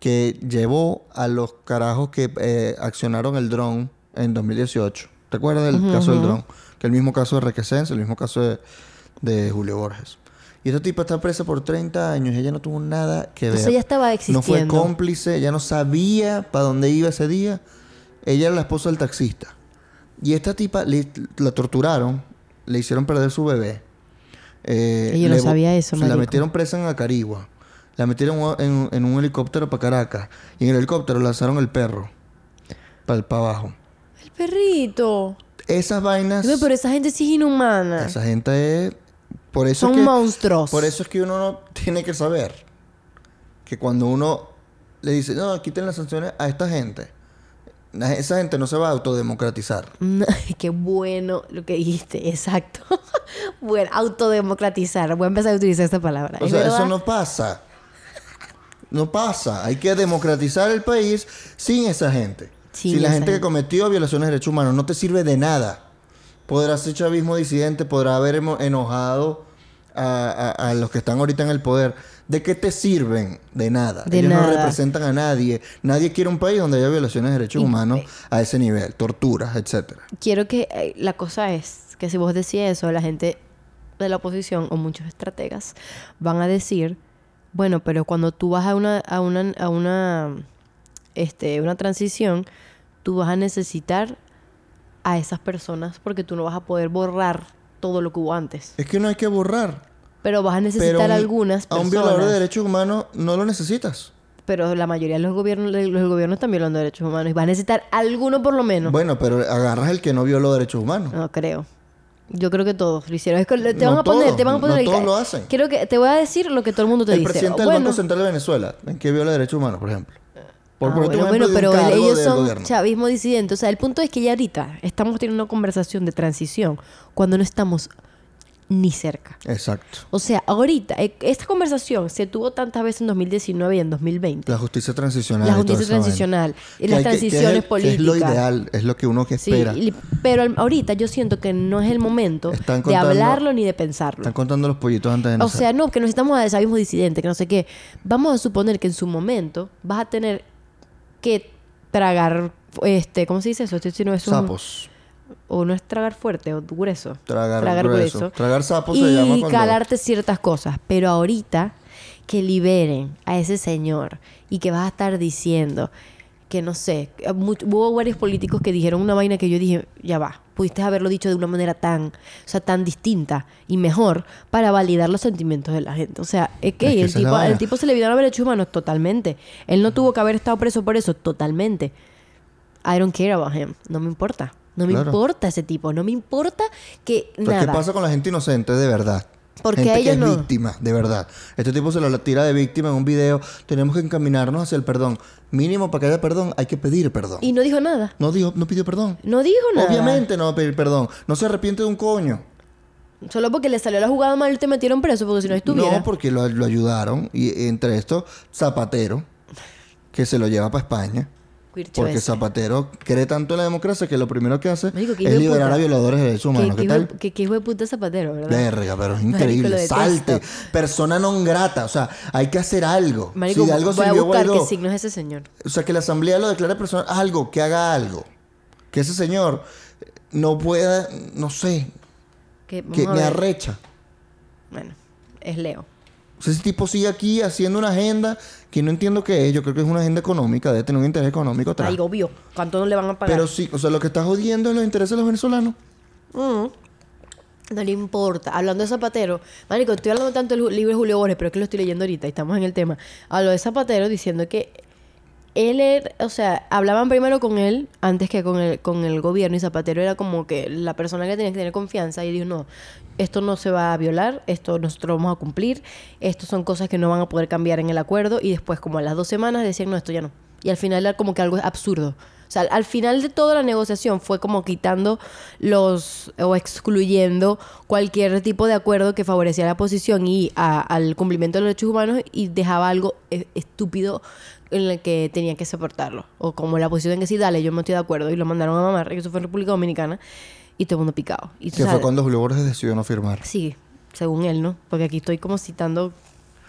[SPEAKER 1] que llevó a los carajos que eh, accionaron el dron en 2018. ¿Te acuerdas del caso del dron? Que el mismo caso de Requesens, el mismo caso de, de Julio Borges. Y esta tipa está presa por 30 años y ella no tuvo nada que ver.
[SPEAKER 2] Entonces ella estaba
[SPEAKER 1] No fue
[SPEAKER 2] existiendo.
[SPEAKER 1] cómplice, ella no sabía para dónde iba ese día. Ella era la esposa del taxista. Y esta tipa le- la torturaron, le hicieron perder su bebé. Eh,
[SPEAKER 2] yo no sabía eso,
[SPEAKER 1] La
[SPEAKER 2] marico.
[SPEAKER 1] metieron presa en Acarigua. La metieron en, en un helicóptero para Caracas. Y en el helicóptero lanzaron el perro. Para abajo.
[SPEAKER 2] Perrito.
[SPEAKER 1] Esas vainas...
[SPEAKER 2] No, pero esa gente sí es inhumana.
[SPEAKER 1] Esa gente es... Por eso
[SPEAKER 2] Son
[SPEAKER 1] es que,
[SPEAKER 2] monstruos.
[SPEAKER 1] Por eso es que uno no tiene que saber que cuando uno le dice, no, quiten las sanciones a esta gente, esa gente no se va a autodemocratizar.
[SPEAKER 2] No, qué bueno lo que dijiste, exacto. bueno, autodemocratizar. Voy a empezar a utilizar esta palabra.
[SPEAKER 1] O
[SPEAKER 2] ¿Es
[SPEAKER 1] sea,
[SPEAKER 2] verdad?
[SPEAKER 1] eso no pasa. No pasa. Hay que democratizar el país sin esa gente.
[SPEAKER 2] Sin
[SPEAKER 1] la gente que cometió violaciones de derechos humanos. No te sirve de nada podrá ser chavismo disidente, podrá haber enojado a, a- a los que están ahorita en el poder. ¿De qué te sirven? De nada.
[SPEAKER 2] De
[SPEAKER 1] Ellos no representan a nadie. Nadie quiere un país donde haya violaciones de derechos
[SPEAKER 2] Y-
[SPEAKER 1] humanos a ese nivel, torturas, etcétera.
[SPEAKER 2] quiero que eh, la cosa es que si vos decís eso, la gente de la oposición o muchos estrategas van a decir, bueno, pero cuando tú vas a una a una a una este una transición, tú vas a necesitar a esas personas porque tú no vas a poder borrar todo lo que hubo antes,
[SPEAKER 1] Es que no hay que borrar.
[SPEAKER 2] pero vas a necesitar
[SPEAKER 1] Pero un-
[SPEAKER 2] algunas
[SPEAKER 1] a
[SPEAKER 2] personas.
[SPEAKER 1] un violador de derechos humanos no lo necesitas.
[SPEAKER 2] Pero la mayoría de los gobiernos los gobiernos están violando derechos humanos y vas a necesitar alguno por lo menos.
[SPEAKER 1] Bueno, pero agarras el que no violó derechos humanos.
[SPEAKER 2] No creo. Yo creo que todos lo hicieron. Es que te
[SPEAKER 1] No
[SPEAKER 2] van a poner,
[SPEAKER 1] todos,
[SPEAKER 2] te van a poner
[SPEAKER 1] no
[SPEAKER 2] el-
[SPEAKER 1] todos lo hacen.
[SPEAKER 2] Creo que te voy a decir lo que todo el mundo te
[SPEAKER 1] el
[SPEAKER 2] dice.
[SPEAKER 1] presidente del
[SPEAKER 2] bueno,
[SPEAKER 1] Banco Central de Venezuela, ¿en qué viola derechos humanos, por ejemplo? Por
[SPEAKER 2] ah,
[SPEAKER 1] un
[SPEAKER 2] bueno, pero ellos son
[SPEAKER 1] gobierno.
[SPEAKER 2] chavismo disidente. O sea, el punto es que ya ahorita estamos teniendo una conversación de transición cuando no estamos ni cerca.
[SPEAKER 1] Exacto.
[SPEAKER 2] O sea, ahorita, eh, esta conversación se tuvo tantas veces en 2019 y en 2020.
[SPEAKER 1] La justicia transicional.
[SPEAKER 2] La justicia transicional y las
[SPEAKER 1] que- que
[SPEAKER 2] transiciones
[SPEAKER 1] que
[SPEAKER 2] políticas.
[SPEAKER 1] es lo ideal, es lo que uno que
[SPEAKER 2] Sí,
[SPEAKER 1] espera.
[SPEAKER 2] y- pero ahorita yo siento que no es el momento de hablarlo ni de pensarlo.
[SPEAKER 1] Están contando los pollitos antes de
[SPEAKER 2] O
[SPEAKER 1] nacer.
[SPEAKER 2] sea, no, que necesitamos de chavismo disidente, que no sé qué. Vamos a suponer que en su momento vas a tener que tragar, este, ¿cómo se dice eso? Esto no es un-
[SPEAKER 1] sapos.
[SPEAKER 2] o no es tragar fuerte o grueso.
[SPEAKER 1] Tragar grueso. Tragar sapo se
[SPEAKER 2] y
[SPEAKER 1] llama cuando-
[SPEAKER 2] calarte ciertas cosas. Pero ahorita que liberen a ese señor y que vas a estar diciendo que no sé, hubo varios políticos que dijeron una vaina que yo dije, ya va, pudiste haberlo dicho de una manera tan, o sea, tan distinta y mejor para validar los sentimientos de la gente. O sea, es que,
[SPEAKER 1] Es que
[SPEAKER 2] el, tipo, el tipo se le violaron derechos humanos totalmente. Él no tuvo que haber estado preso por eso totalmente. I don't care about him. No me importa. No me
[SPEAKER 1] Claro.
[SPEAKER 2] importa ese tipo. No me importa que
[SPEAKER 1] Pero
[SPEAKER 2] nada.
[SPEAKER 1] ¿Qué pasa con la gente inocente de verdad?
[SPEAKER 2] Porque
[SPEAKER 1] gente
[SPEAKER 2] a ellos
[SPEAKER 1] que es
[SPEAKER 2] no.
[SPEAKER 1] víctima, de verdad. Este tipo se lo tira de víctima en un video. Tenemos que encaminarnos hacia el perdón. Mínimo para que haya perdón, hay que pedir perdón.
[SPEAKER 2] Y no dijo nada.
[SPEAKER 1] No dijo, no pidió perdón.
[SPEAKER 2] No dijo nada.
[SPEAKER 1] Obviamente no va a pedir perdón. No se arrepiente de un coño.
[SPEAKER 2] Solo porque le salió la jugada mal y te metieron preso, porque si no estuviera.
[SPEAKER 1] No, porque lo, lo ayudaron. Y entre esto, Zapatero, que se lo lleva para España. Porque. Zapatero cree tanto en la democracia que lo primero que hace
[SPEAKER 2] Marico,
[SPEAKER 1] es liberar a violadores de derechos humanos. ¿Qué
[SPEAKER 2] hijo de-
[SPEAKER 1] tal?
[SPEAKER 2] que- que hijo de puta zapatero, ¿verdad?
[SPEAKER 1] Verga, pero es increíble. Salte. Persona non grata. O sea, hay que hacer algo.
[SPEAKER 2] Marico,
[SPEAKER 1] si de algo
[SPEAKER 2] voy a buscar
[SPEAKER 1] Guaidó,
[SPEAKER 2] qué signo es ese señor.
[SPEAKER 1] O sea, que la asamblea lo declare persona. Algo, que haga algo. Que ese señor no pueda, no sé,
[SPEAKER 2] Que,
[SPEAKER 1] me arrecha.
[SPEAKER 2] Bueno, es Leo.
[SPEAKER 1] O sea, ese tipo sigue aquí haciendo una agenda que no entiendo qué es. Yo creo que es una agenda económica, debe tener un interés económico atrás.
[SPEAKER 2] Ay, obvio. ¿Cuánto no le van a pagar?
[SPEAKER 1] Pero sí, o sea, lo que está jodiendo es los intereses de los venezolanos.
[SPEAKER 2] Mm. No le importa. Hablando de Zapatero, Marico, estoy hablando tanto del libro de Julio Borges, pero es que lo estoy leyendo ahorita y estamos en el tema. Hablo de Zapatero diciendo que él era, o sea, hablaban primero con él antes que con el, con el gobierno y Zapatero era como que la persona que tenía que tener confianza y dijo, no, esto no se va a violar, esto nosotros vamos a cumplir, esto son cosas que no van a poder cambiar en el acuerdo y después como a las dos semanas decían, no, esto ya no. Y al final era como que algo absurdo. O sea, al final de toda la negociación fue como quitando los o excluyendo cualquier tipo de acuerdo que favorecía la posición y al cumplimiento de los derechos humanos y dejaba algo eh, estúpido en el que tenía que soportarlo. O como la posición en que sí, dale, yo no estoy de acuerdo y lo mandaron a mamar, y eso fue en República Dominicana y todo el mundo picado. Y,
[SPEAKER 1] Que fue cuando Julio Borges decidió no firmar.
[SPEAKER 2] Sí, según él, ¿no? Porque aquí estoy como citando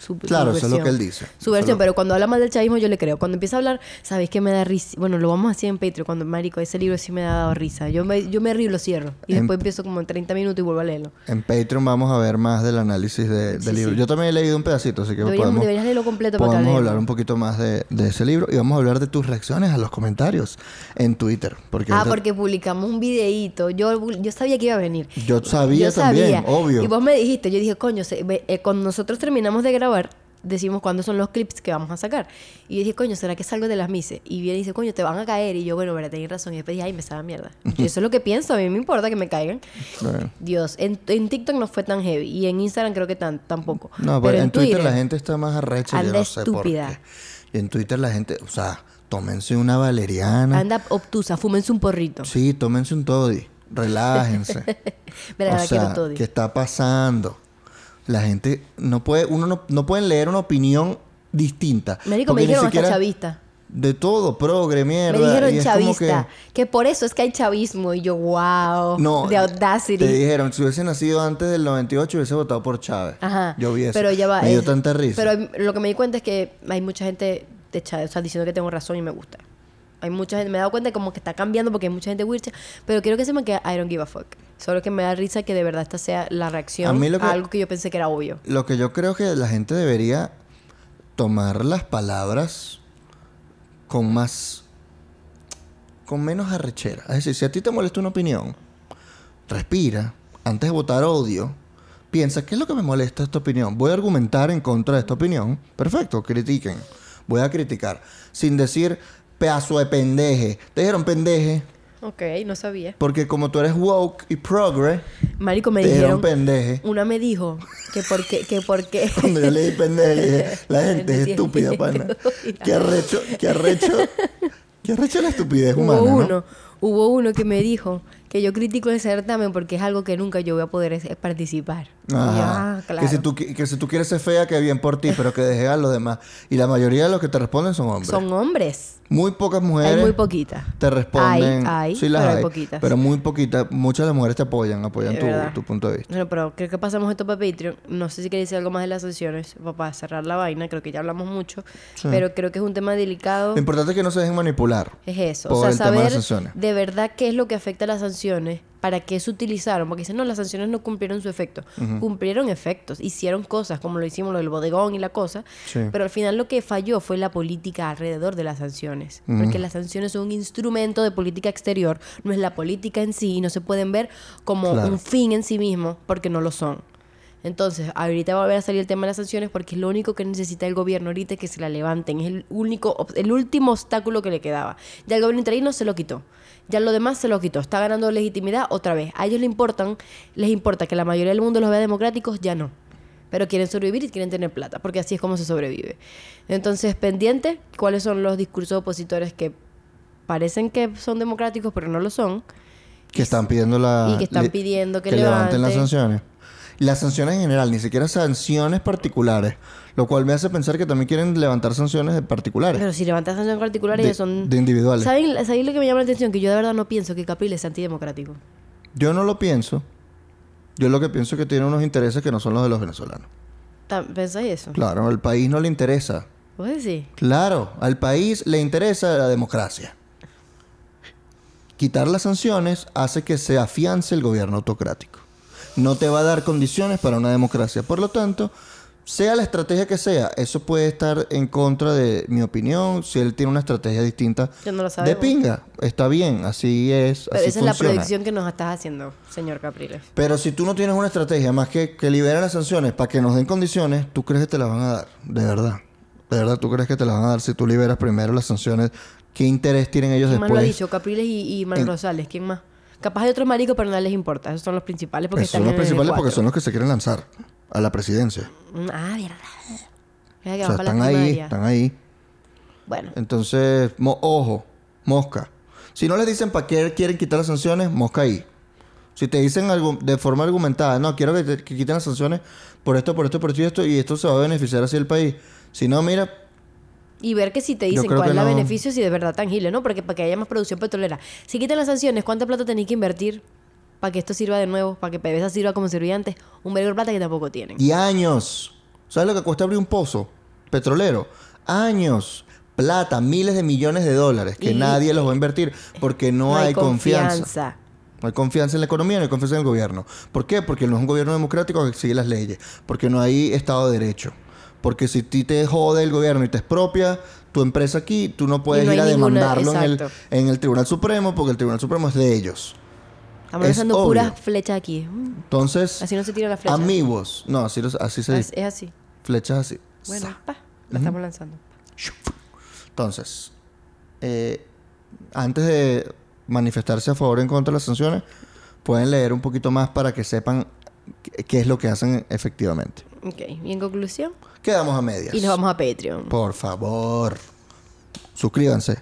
[SPEAKER 2] su, su
[SPEAKER 1] Claro, eso es lo
[SPEAKER 2] versión.
[SPEAKER 1] que él dice.
[SPEAKER 2] Su versión, pero cuando habla mal del chavismo yo le creo. Cuando empieza a hablar, ¿sabéis que me da risa? Bueno, lo vamos a hacer en Patreon. Cuando, marico, ese libro sí me ha dado risa. Yo me, yo me río y lo cierro. Y
[SPEAKER 1] En-
[SPEAKER 2] después empiezo como en 30 minutos y vuelvo a leerlo.
[SPEAKER 1] En Patreon vamos a ver más del análisis de- del
[SPEAKER 2] Sí,
[SPEAKER 1] libro.
[SPEAKER 2] sí.
[SPEAKER 1] Yo también he leído un pedacito, así que
[SPEAKER 2] Deberíamos-
[SPEAKER 1] podemos,
[SPEAKER 2] deberías leerlo completo para
[SPEAKER 1] podemos hablar un poquito más de, de ese libro y vamos a hablar de tus reacciones a los comentarios en Twitter. Porque
[SPEAKER 2] Ah, porque publicamos un videíto. Yo, yo sabía que iba a venir.
[SPEAKER 1] yo sabía también, obvio.
[SPEAKER 2] Y vos me dijiste, yo dije, coño, se- eh, cuando nosotros terminamos de grabar, decimos cuándo son los clips que vamos a sacar. Y yo dije, coño, ¿será que salgo de las mises? Y viene y dice, coño, te van a caer. Y yo, bueno, verdad, tenés razón. Y después dije, ay, me sabe mierda. Y eso es lo que pienso, a mí me importa que me caigan.
[SPEAKER 1] Bueno.
[SPEAKER 2] Dios, en, en TikTok no fue tan heavy. Y en Instagram creo que tan, tampoco.
[SPEAKER 1] No, pero, en Twitter, la gente está más arrecha. yo
[SPEAKER 2] anda
[SPEAKER 1] no sé por
[SPEAKER 2] estúpida.
[SPEAKER 1] qué. Y en Twitter la gente, o sea, tómense una valeriana.
[SPEAKER 2] anda obtusa, fúmense un porrito.
[SPEAKER 1] Sí, tómense un toddy. Relájense.
[SPEAKER 2] Verdad,
[SPEAKER 1] o sea. ¿qué está pasando? La gente no puede, uno no, no pueden leer una opinión distinta.
[SPEAKER 2] Marico, me dijeron hasta chavista.
[SPEAKER 1] de todo, progre, mierda.
[SPEAKER 2] Me dijeron
[SPEAKER 1] y
[SPEAKER 2] chavista.
[SPEAKER 1] que-
[SPEAKER 2] Que... por eso es que hay chavismo. Y yo, wow.
[SPEAKER 1] No,
[SPEAKER 2] De audacity.
[SPEAKER 1] Te dijeron, si hubiese nacido antes del 98, hubiese votado por Chávez.
[SPEAKER 2] Ajá.
[SPEAKER 1] Yo vi eso.
[SPEAKER 2] Pero ya va.
[SPEAKER 1] Me dio
[SPEAKER 2] es-
[SPEAKER 1] tanta risa.
[SPEAKER 2] Pero lo que me di cuenta es que hay mucha gente de Chávez, o sea, diciendo que tengo razón y me gusta. Hay mucha gente, me he dado cuenta como que está cambiando porque hay mucha gente wircha, pero quiero que sepan que I don't give a fuck. Solo que me da risa que de verdad esta sea la reacción
[SPEAKER 1] A mí lo que-
[SPEAKER 2] algo que yo pensé que era obvio.
[SPEAKER 1] Lo que yo creo que la gente debería tomar las palabras con más. con menos arrechera. Es decir, si a ti te molesta una opinión, respira. Antes de votar odio, piensa, ¿qué es lo que me molesta esta opinión? Voy a argumentar en contra de esta opinión. Perfecto, critiquen. Voy a criticar. Sin decir, pedazo de pendeje. Te dijeron pendeje.
[SPEAKER 2] Ok, no sabía.
[SPEAKER 1] Porque como tú eres woke y progre,
[SPEAKER 2] Marico, me
[SPEAKER 1] te dijeron pendeje.
[SPEAKER 2] Una me dijo que por qué, que por qué.
[SPEAKER 1] Cuando yo leí pendejo, le dije, la gente es estúpida, pana. Qué arrecho, qué arrecho, qué arrecho la estupidez
[SPEAKER 2] Hubo
[SPEAKER 1] humana, ¿no?
[SPEAKER 2] uno, hubo uno que me dijo que yo critico el certamen porque es algo que nunca yo voy a poder es- participar. Yo, ah, claro.
[SPEAKER 1] que, si tú, que si tú quieres ser fea, que bien por ti, pero que dejes a los demás. Y la mayoría de los que te responden son hombres.
[SPEAKER 2] Son hombres.
[SPEAKER 1] Muy pocas mujeres
[SPEAKER 2] Hay muy poquitas.
[SPEAKER 1] te responden.
[SPEAKER 2] Hay, hay,
[SPEAKER 1] sí las
[SPEAKER 2] pero hay
[SPEAKER 1] hay,
[SPEAKER 2] poquitas.
[SPEAKER 1] Pero muy poquitas. Muchas de las mujeres te apoyan, apoyan tu, tu punto de vista.
[SPEAKER 2] Bueno, pero creo que pasamos esto para Patreon. No sé si queréis decir algo más de las sanciones o para cerrar la vaina. Creo que ya hablamos mucho. Pero creo que es un tema delicado.
[SPEAKER 1] Lo importante es que no se dejen manipular.
[SPEAKER 2] Es eso.
[SPEAKER 1] por
[SPEAKER 2] o sea,
[SPEAKER 1] el tema de las
[SPEAKER 2] saber
[SPEAKER 1] sanciones.
[SPEAKER 2] de verdad qué es lo que afecta a las sanciones, para qué se utilizaron. Porque dicen, no, las sanciones no cumplieron su efecto. Cumplieron efectos. Hicieron cosas, como lo hicimos, lo del bodegón y la cosa.
[SPEAKER 1] Sí.
[SPEAKER 2] Pero al final lo que falló fue la política alrededor de las sanciones. Porque las sanciones son un instrumento de política exterior. No es la política en sí. Y no se pueden ver como
[SPEAKER 1] Claro.
[SPEAKER 2] un fin en sí mismo, porque no lo son. Entonces, ahorita va a volver a salir el tema de las sanciones porque lo único que necesita el gobierno ahorita es que se la levanten. Es el único, el último obstáculo que le quedaba. Ya el gobierno interino se lo quitó. Ya lo demás se lo quitó. Está ganando legitimidad otra vez. A ellos les importan, les importa que la mayoría del mundo los vea democráticos, ya no. Pero quieren sobrevivir y quieren tener plata, porque así es como se sobrevive. Entonces, pendiente, cuáles son los discursos opositores que parecen que son democráticos, pero no lo son.
[SPEAKER 1] Que están pidiendo la...
[SPEAKER 2] Y que están pidiendo que
[SPEAKER 1] levanten las sanciones. Las sanciones en general, ni siquiera sanciones particulares. Lo cual me hace pensar que también quieren levantar sanciones de particulares.
[SPEAKER 2] Pero si levantas sanciones particulares,
[SPEAKER 1] De-
[SPEAKER 2] ya son.
[SPEAKER 1] de individuales.
[SPEAKER 2] ¿Saben, ¿Saben lo que me llama la atención? Que yo de verdad no pienso que Capriles es antidemocrático.
[SPEAKER 1] Yo no lo pienso. Yo lo que pienso es que tiene unos intereses que no son los de los venezolanos.
[SPEAKER 2] ¿Pensáis eso?
[SPEAKER 1] Claro, al país no le interesa.
[SPEAKER 2] ¿Vos decís?
[SPEAKER 1] Claro, al país le interesa la democracia. Quitar las sanciones hace que se afiance el gobierno autocrático. No te va a dar condiciones para una democracia. Por lo tanto, sea la estrategia que sea, eso puede estar en contra de mi opinión. Si él tiene una estrategia distinta,
[SPEAKER 2] no
[SPEAKER 1] de pinga. Está bien, así es.
[SPEAKER 2] Pero
[SPEAKER 1] así
[SPEAKER 2] esa es la predicción que nos estás haciendo, señor Capriles.
[SPEAKER 1] Pero si tú no tienes una estrategia más que que libera las sanciones para que nos den condiciones, ¿tú crees que te las van a dar? De verdad. De verdad, ¿tú crees que te las van a dar si tú liberas primero las sanciones? ¿Qué interés tienen ellos
[SPEAKER 2] ¿Quién más lo ha
[SPEAKER 1] después?
[SPEAKER 2] dicho? Capriles y, y Manuel
[SPEAKER 1] En-
[SPEAKER 2] Rosales. ¿Quién más? Capaz hay otros maricos, pero no les importa. Esos son los principales porque
[SPEAKER 1] Esos
[SPEAKER 2] están
[SPEAKER 1] son los
[SPEAKER 2] en el
[SPEAKER 1] principales porque
[SPEAKER 2] G4.
[SPEAKER 1] son los que se quieren lanzar a la presidencia.
[SPEAKER 2] Mm, Ah, verdad. Mira que
[SPEAKER 1] O sea,
[SPEAKER 2] para
[SPEAKER 1] están
[SPEAKER 2] la
[SPEAKER 1] ahí,
[SPEAKER 2] primaria.
[SPEAKER 1] están ahí.
[SPEAKER 2] Bueno,
[SPEAKER 1] Entonces, mo- ojo, mosca. Si no les dicen para qué quieren quitar las sanciones, mosca ahí. Si te dicen algo de forma argumentada, no, quiero que, te- que quiten las sanciones por esto, por esto, por esto y esto, y esto se va a beneficiar así el país. Si no, mira,
[SPEAKER 2] y ver que si te dicen cuál es la
[SPEAKER 1] no.
[SPEAKER 2] beneficio, si de verdad tangible, ¿no? Porque para que haya más producción petrolera. Si quitan las sanciones, ¿cuánta plata tenéis que invertir para que esto sirva de nuevo? Para que PDVSA sirva como sirvió antes. Un vergo de plata que tampoco tienen.
[SPEAKER 1] y años. ¿Sabes lo que cuesta abrir un pozo petrolero? Años. Plata, miles de millones de dólares que
[SPEAKER 2] Y-
[SPEAKER 1] nadie los va a invertir porque no, hay, confianza. No hay confianza en la economía, no hay confianza en el gobierno. ¿Por qué? Porque no es un gobierno democrático que sigue las leyes. Porque no hay Estado de Derecho. Porque si ti te jode el gobierno y te expropia tu empresa aquí, tú no puedes
[SPEAKER 2] no
[SPEAKER 1] ir a
[SPEAKER 2] ninguna-
[SPEAKER 1] demandarlo en el, en el Tribunal Supremo porque el Tribunal Supremo es de ellos.
[SPEAKER 2] Estamos
[SPEAKER 1] Es
[SPEAKER 2] lanzando
[SPEAKER 1] obvio.
[SPEAKER 2] puras flechas aquí.
[SPEAKER 1] Entonces,
[SPEAKER 2] Así no se tira la flecha.
[SPEAKER 1] amigos. No, así, los- así se dice.
[SPEAKER 2] es así.
[SPEAKER 1] Flechas así.
[SPEAKER 2] Bueno, pa, la estamos lanzando.
[SPEAKER 1] Entonces, eh, antes de manifestarse a favor o en contra de las sanciones, pueden leer un poquito más para que sepan qué, qué es lo que hacen efectivamente.
[SPEAKER 2] Ok, y en conclusión.
[SPEAKER 1] Quedamos a medias.
[SPEAKER 2] Y nos vamos a Patreon.
[SPEAKER 1] Por favor, suscríbanse,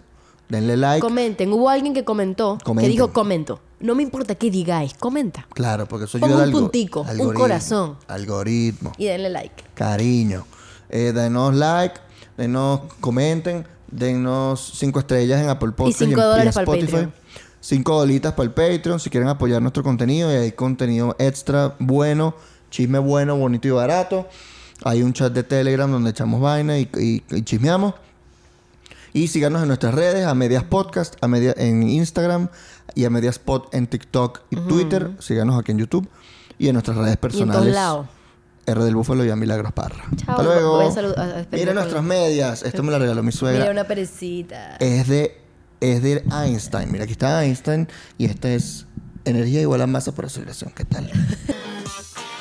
[SPEAKER 1] denle like.
[SPEAKER 2] Comenten. Hubo alguien que comentó,
[SPEAKER 1] Comenten.
[SPEAKER 2] que dijo comento. No me importa qué digáis, comenta.
[SPEAKER 1] claro, porque eso
[SPEAKER 2] Ponga
[SPEAKER 1] ayuda
[SPEAKER 2] un puntico, un corazón.
[SPEAKER 1] Algoritmo,
[SPEAKER 2] Y denle like.
[SPEAKER 1] cariño. Eh, denos like, denos, comenten, Dennos cinco estrellas en Apple Podcast
[SPEAKER 2] cinco
[SPEAKER 1] en-
[SPEAKER 2] dólares para el Patreon.
[SPEAKER 1] Cinco dolitas para el Patreon si quieren apoyar nuestro contenido. Y hay contenido extra bueno, chisme bueno, bonito y barato. Hay un chat de Telegram donde echamos vaina y, y- y chismeamos. Y síganos en nuestras redes, a Medias Podcast, a media, en Instagram y a Medias Pod en TikTok y Twitter. Síganos aquí en YouTube y en nuestras redes
[SPEAKER 2] Y en
[SPEAKER 1] personales.
[SPEAKER 2] todos lados.
[SPEAKER 1] R del Búfalo y a Milagros Parra.
[SPEAKER 2] Chao,
[SPEAKER 1] Hasta luego.
[SPEAKER 2] a
[SPEAKER 1] Mira nuestras medias. Esto me la regaló mi suegra.
[SPEAKER 2] Mira una perecita.
[SPEAKER 1] Es de es de Einstein. Mira, aquí está Einstein y esta es energía igual a masa por aceleración. ¿Qué tal?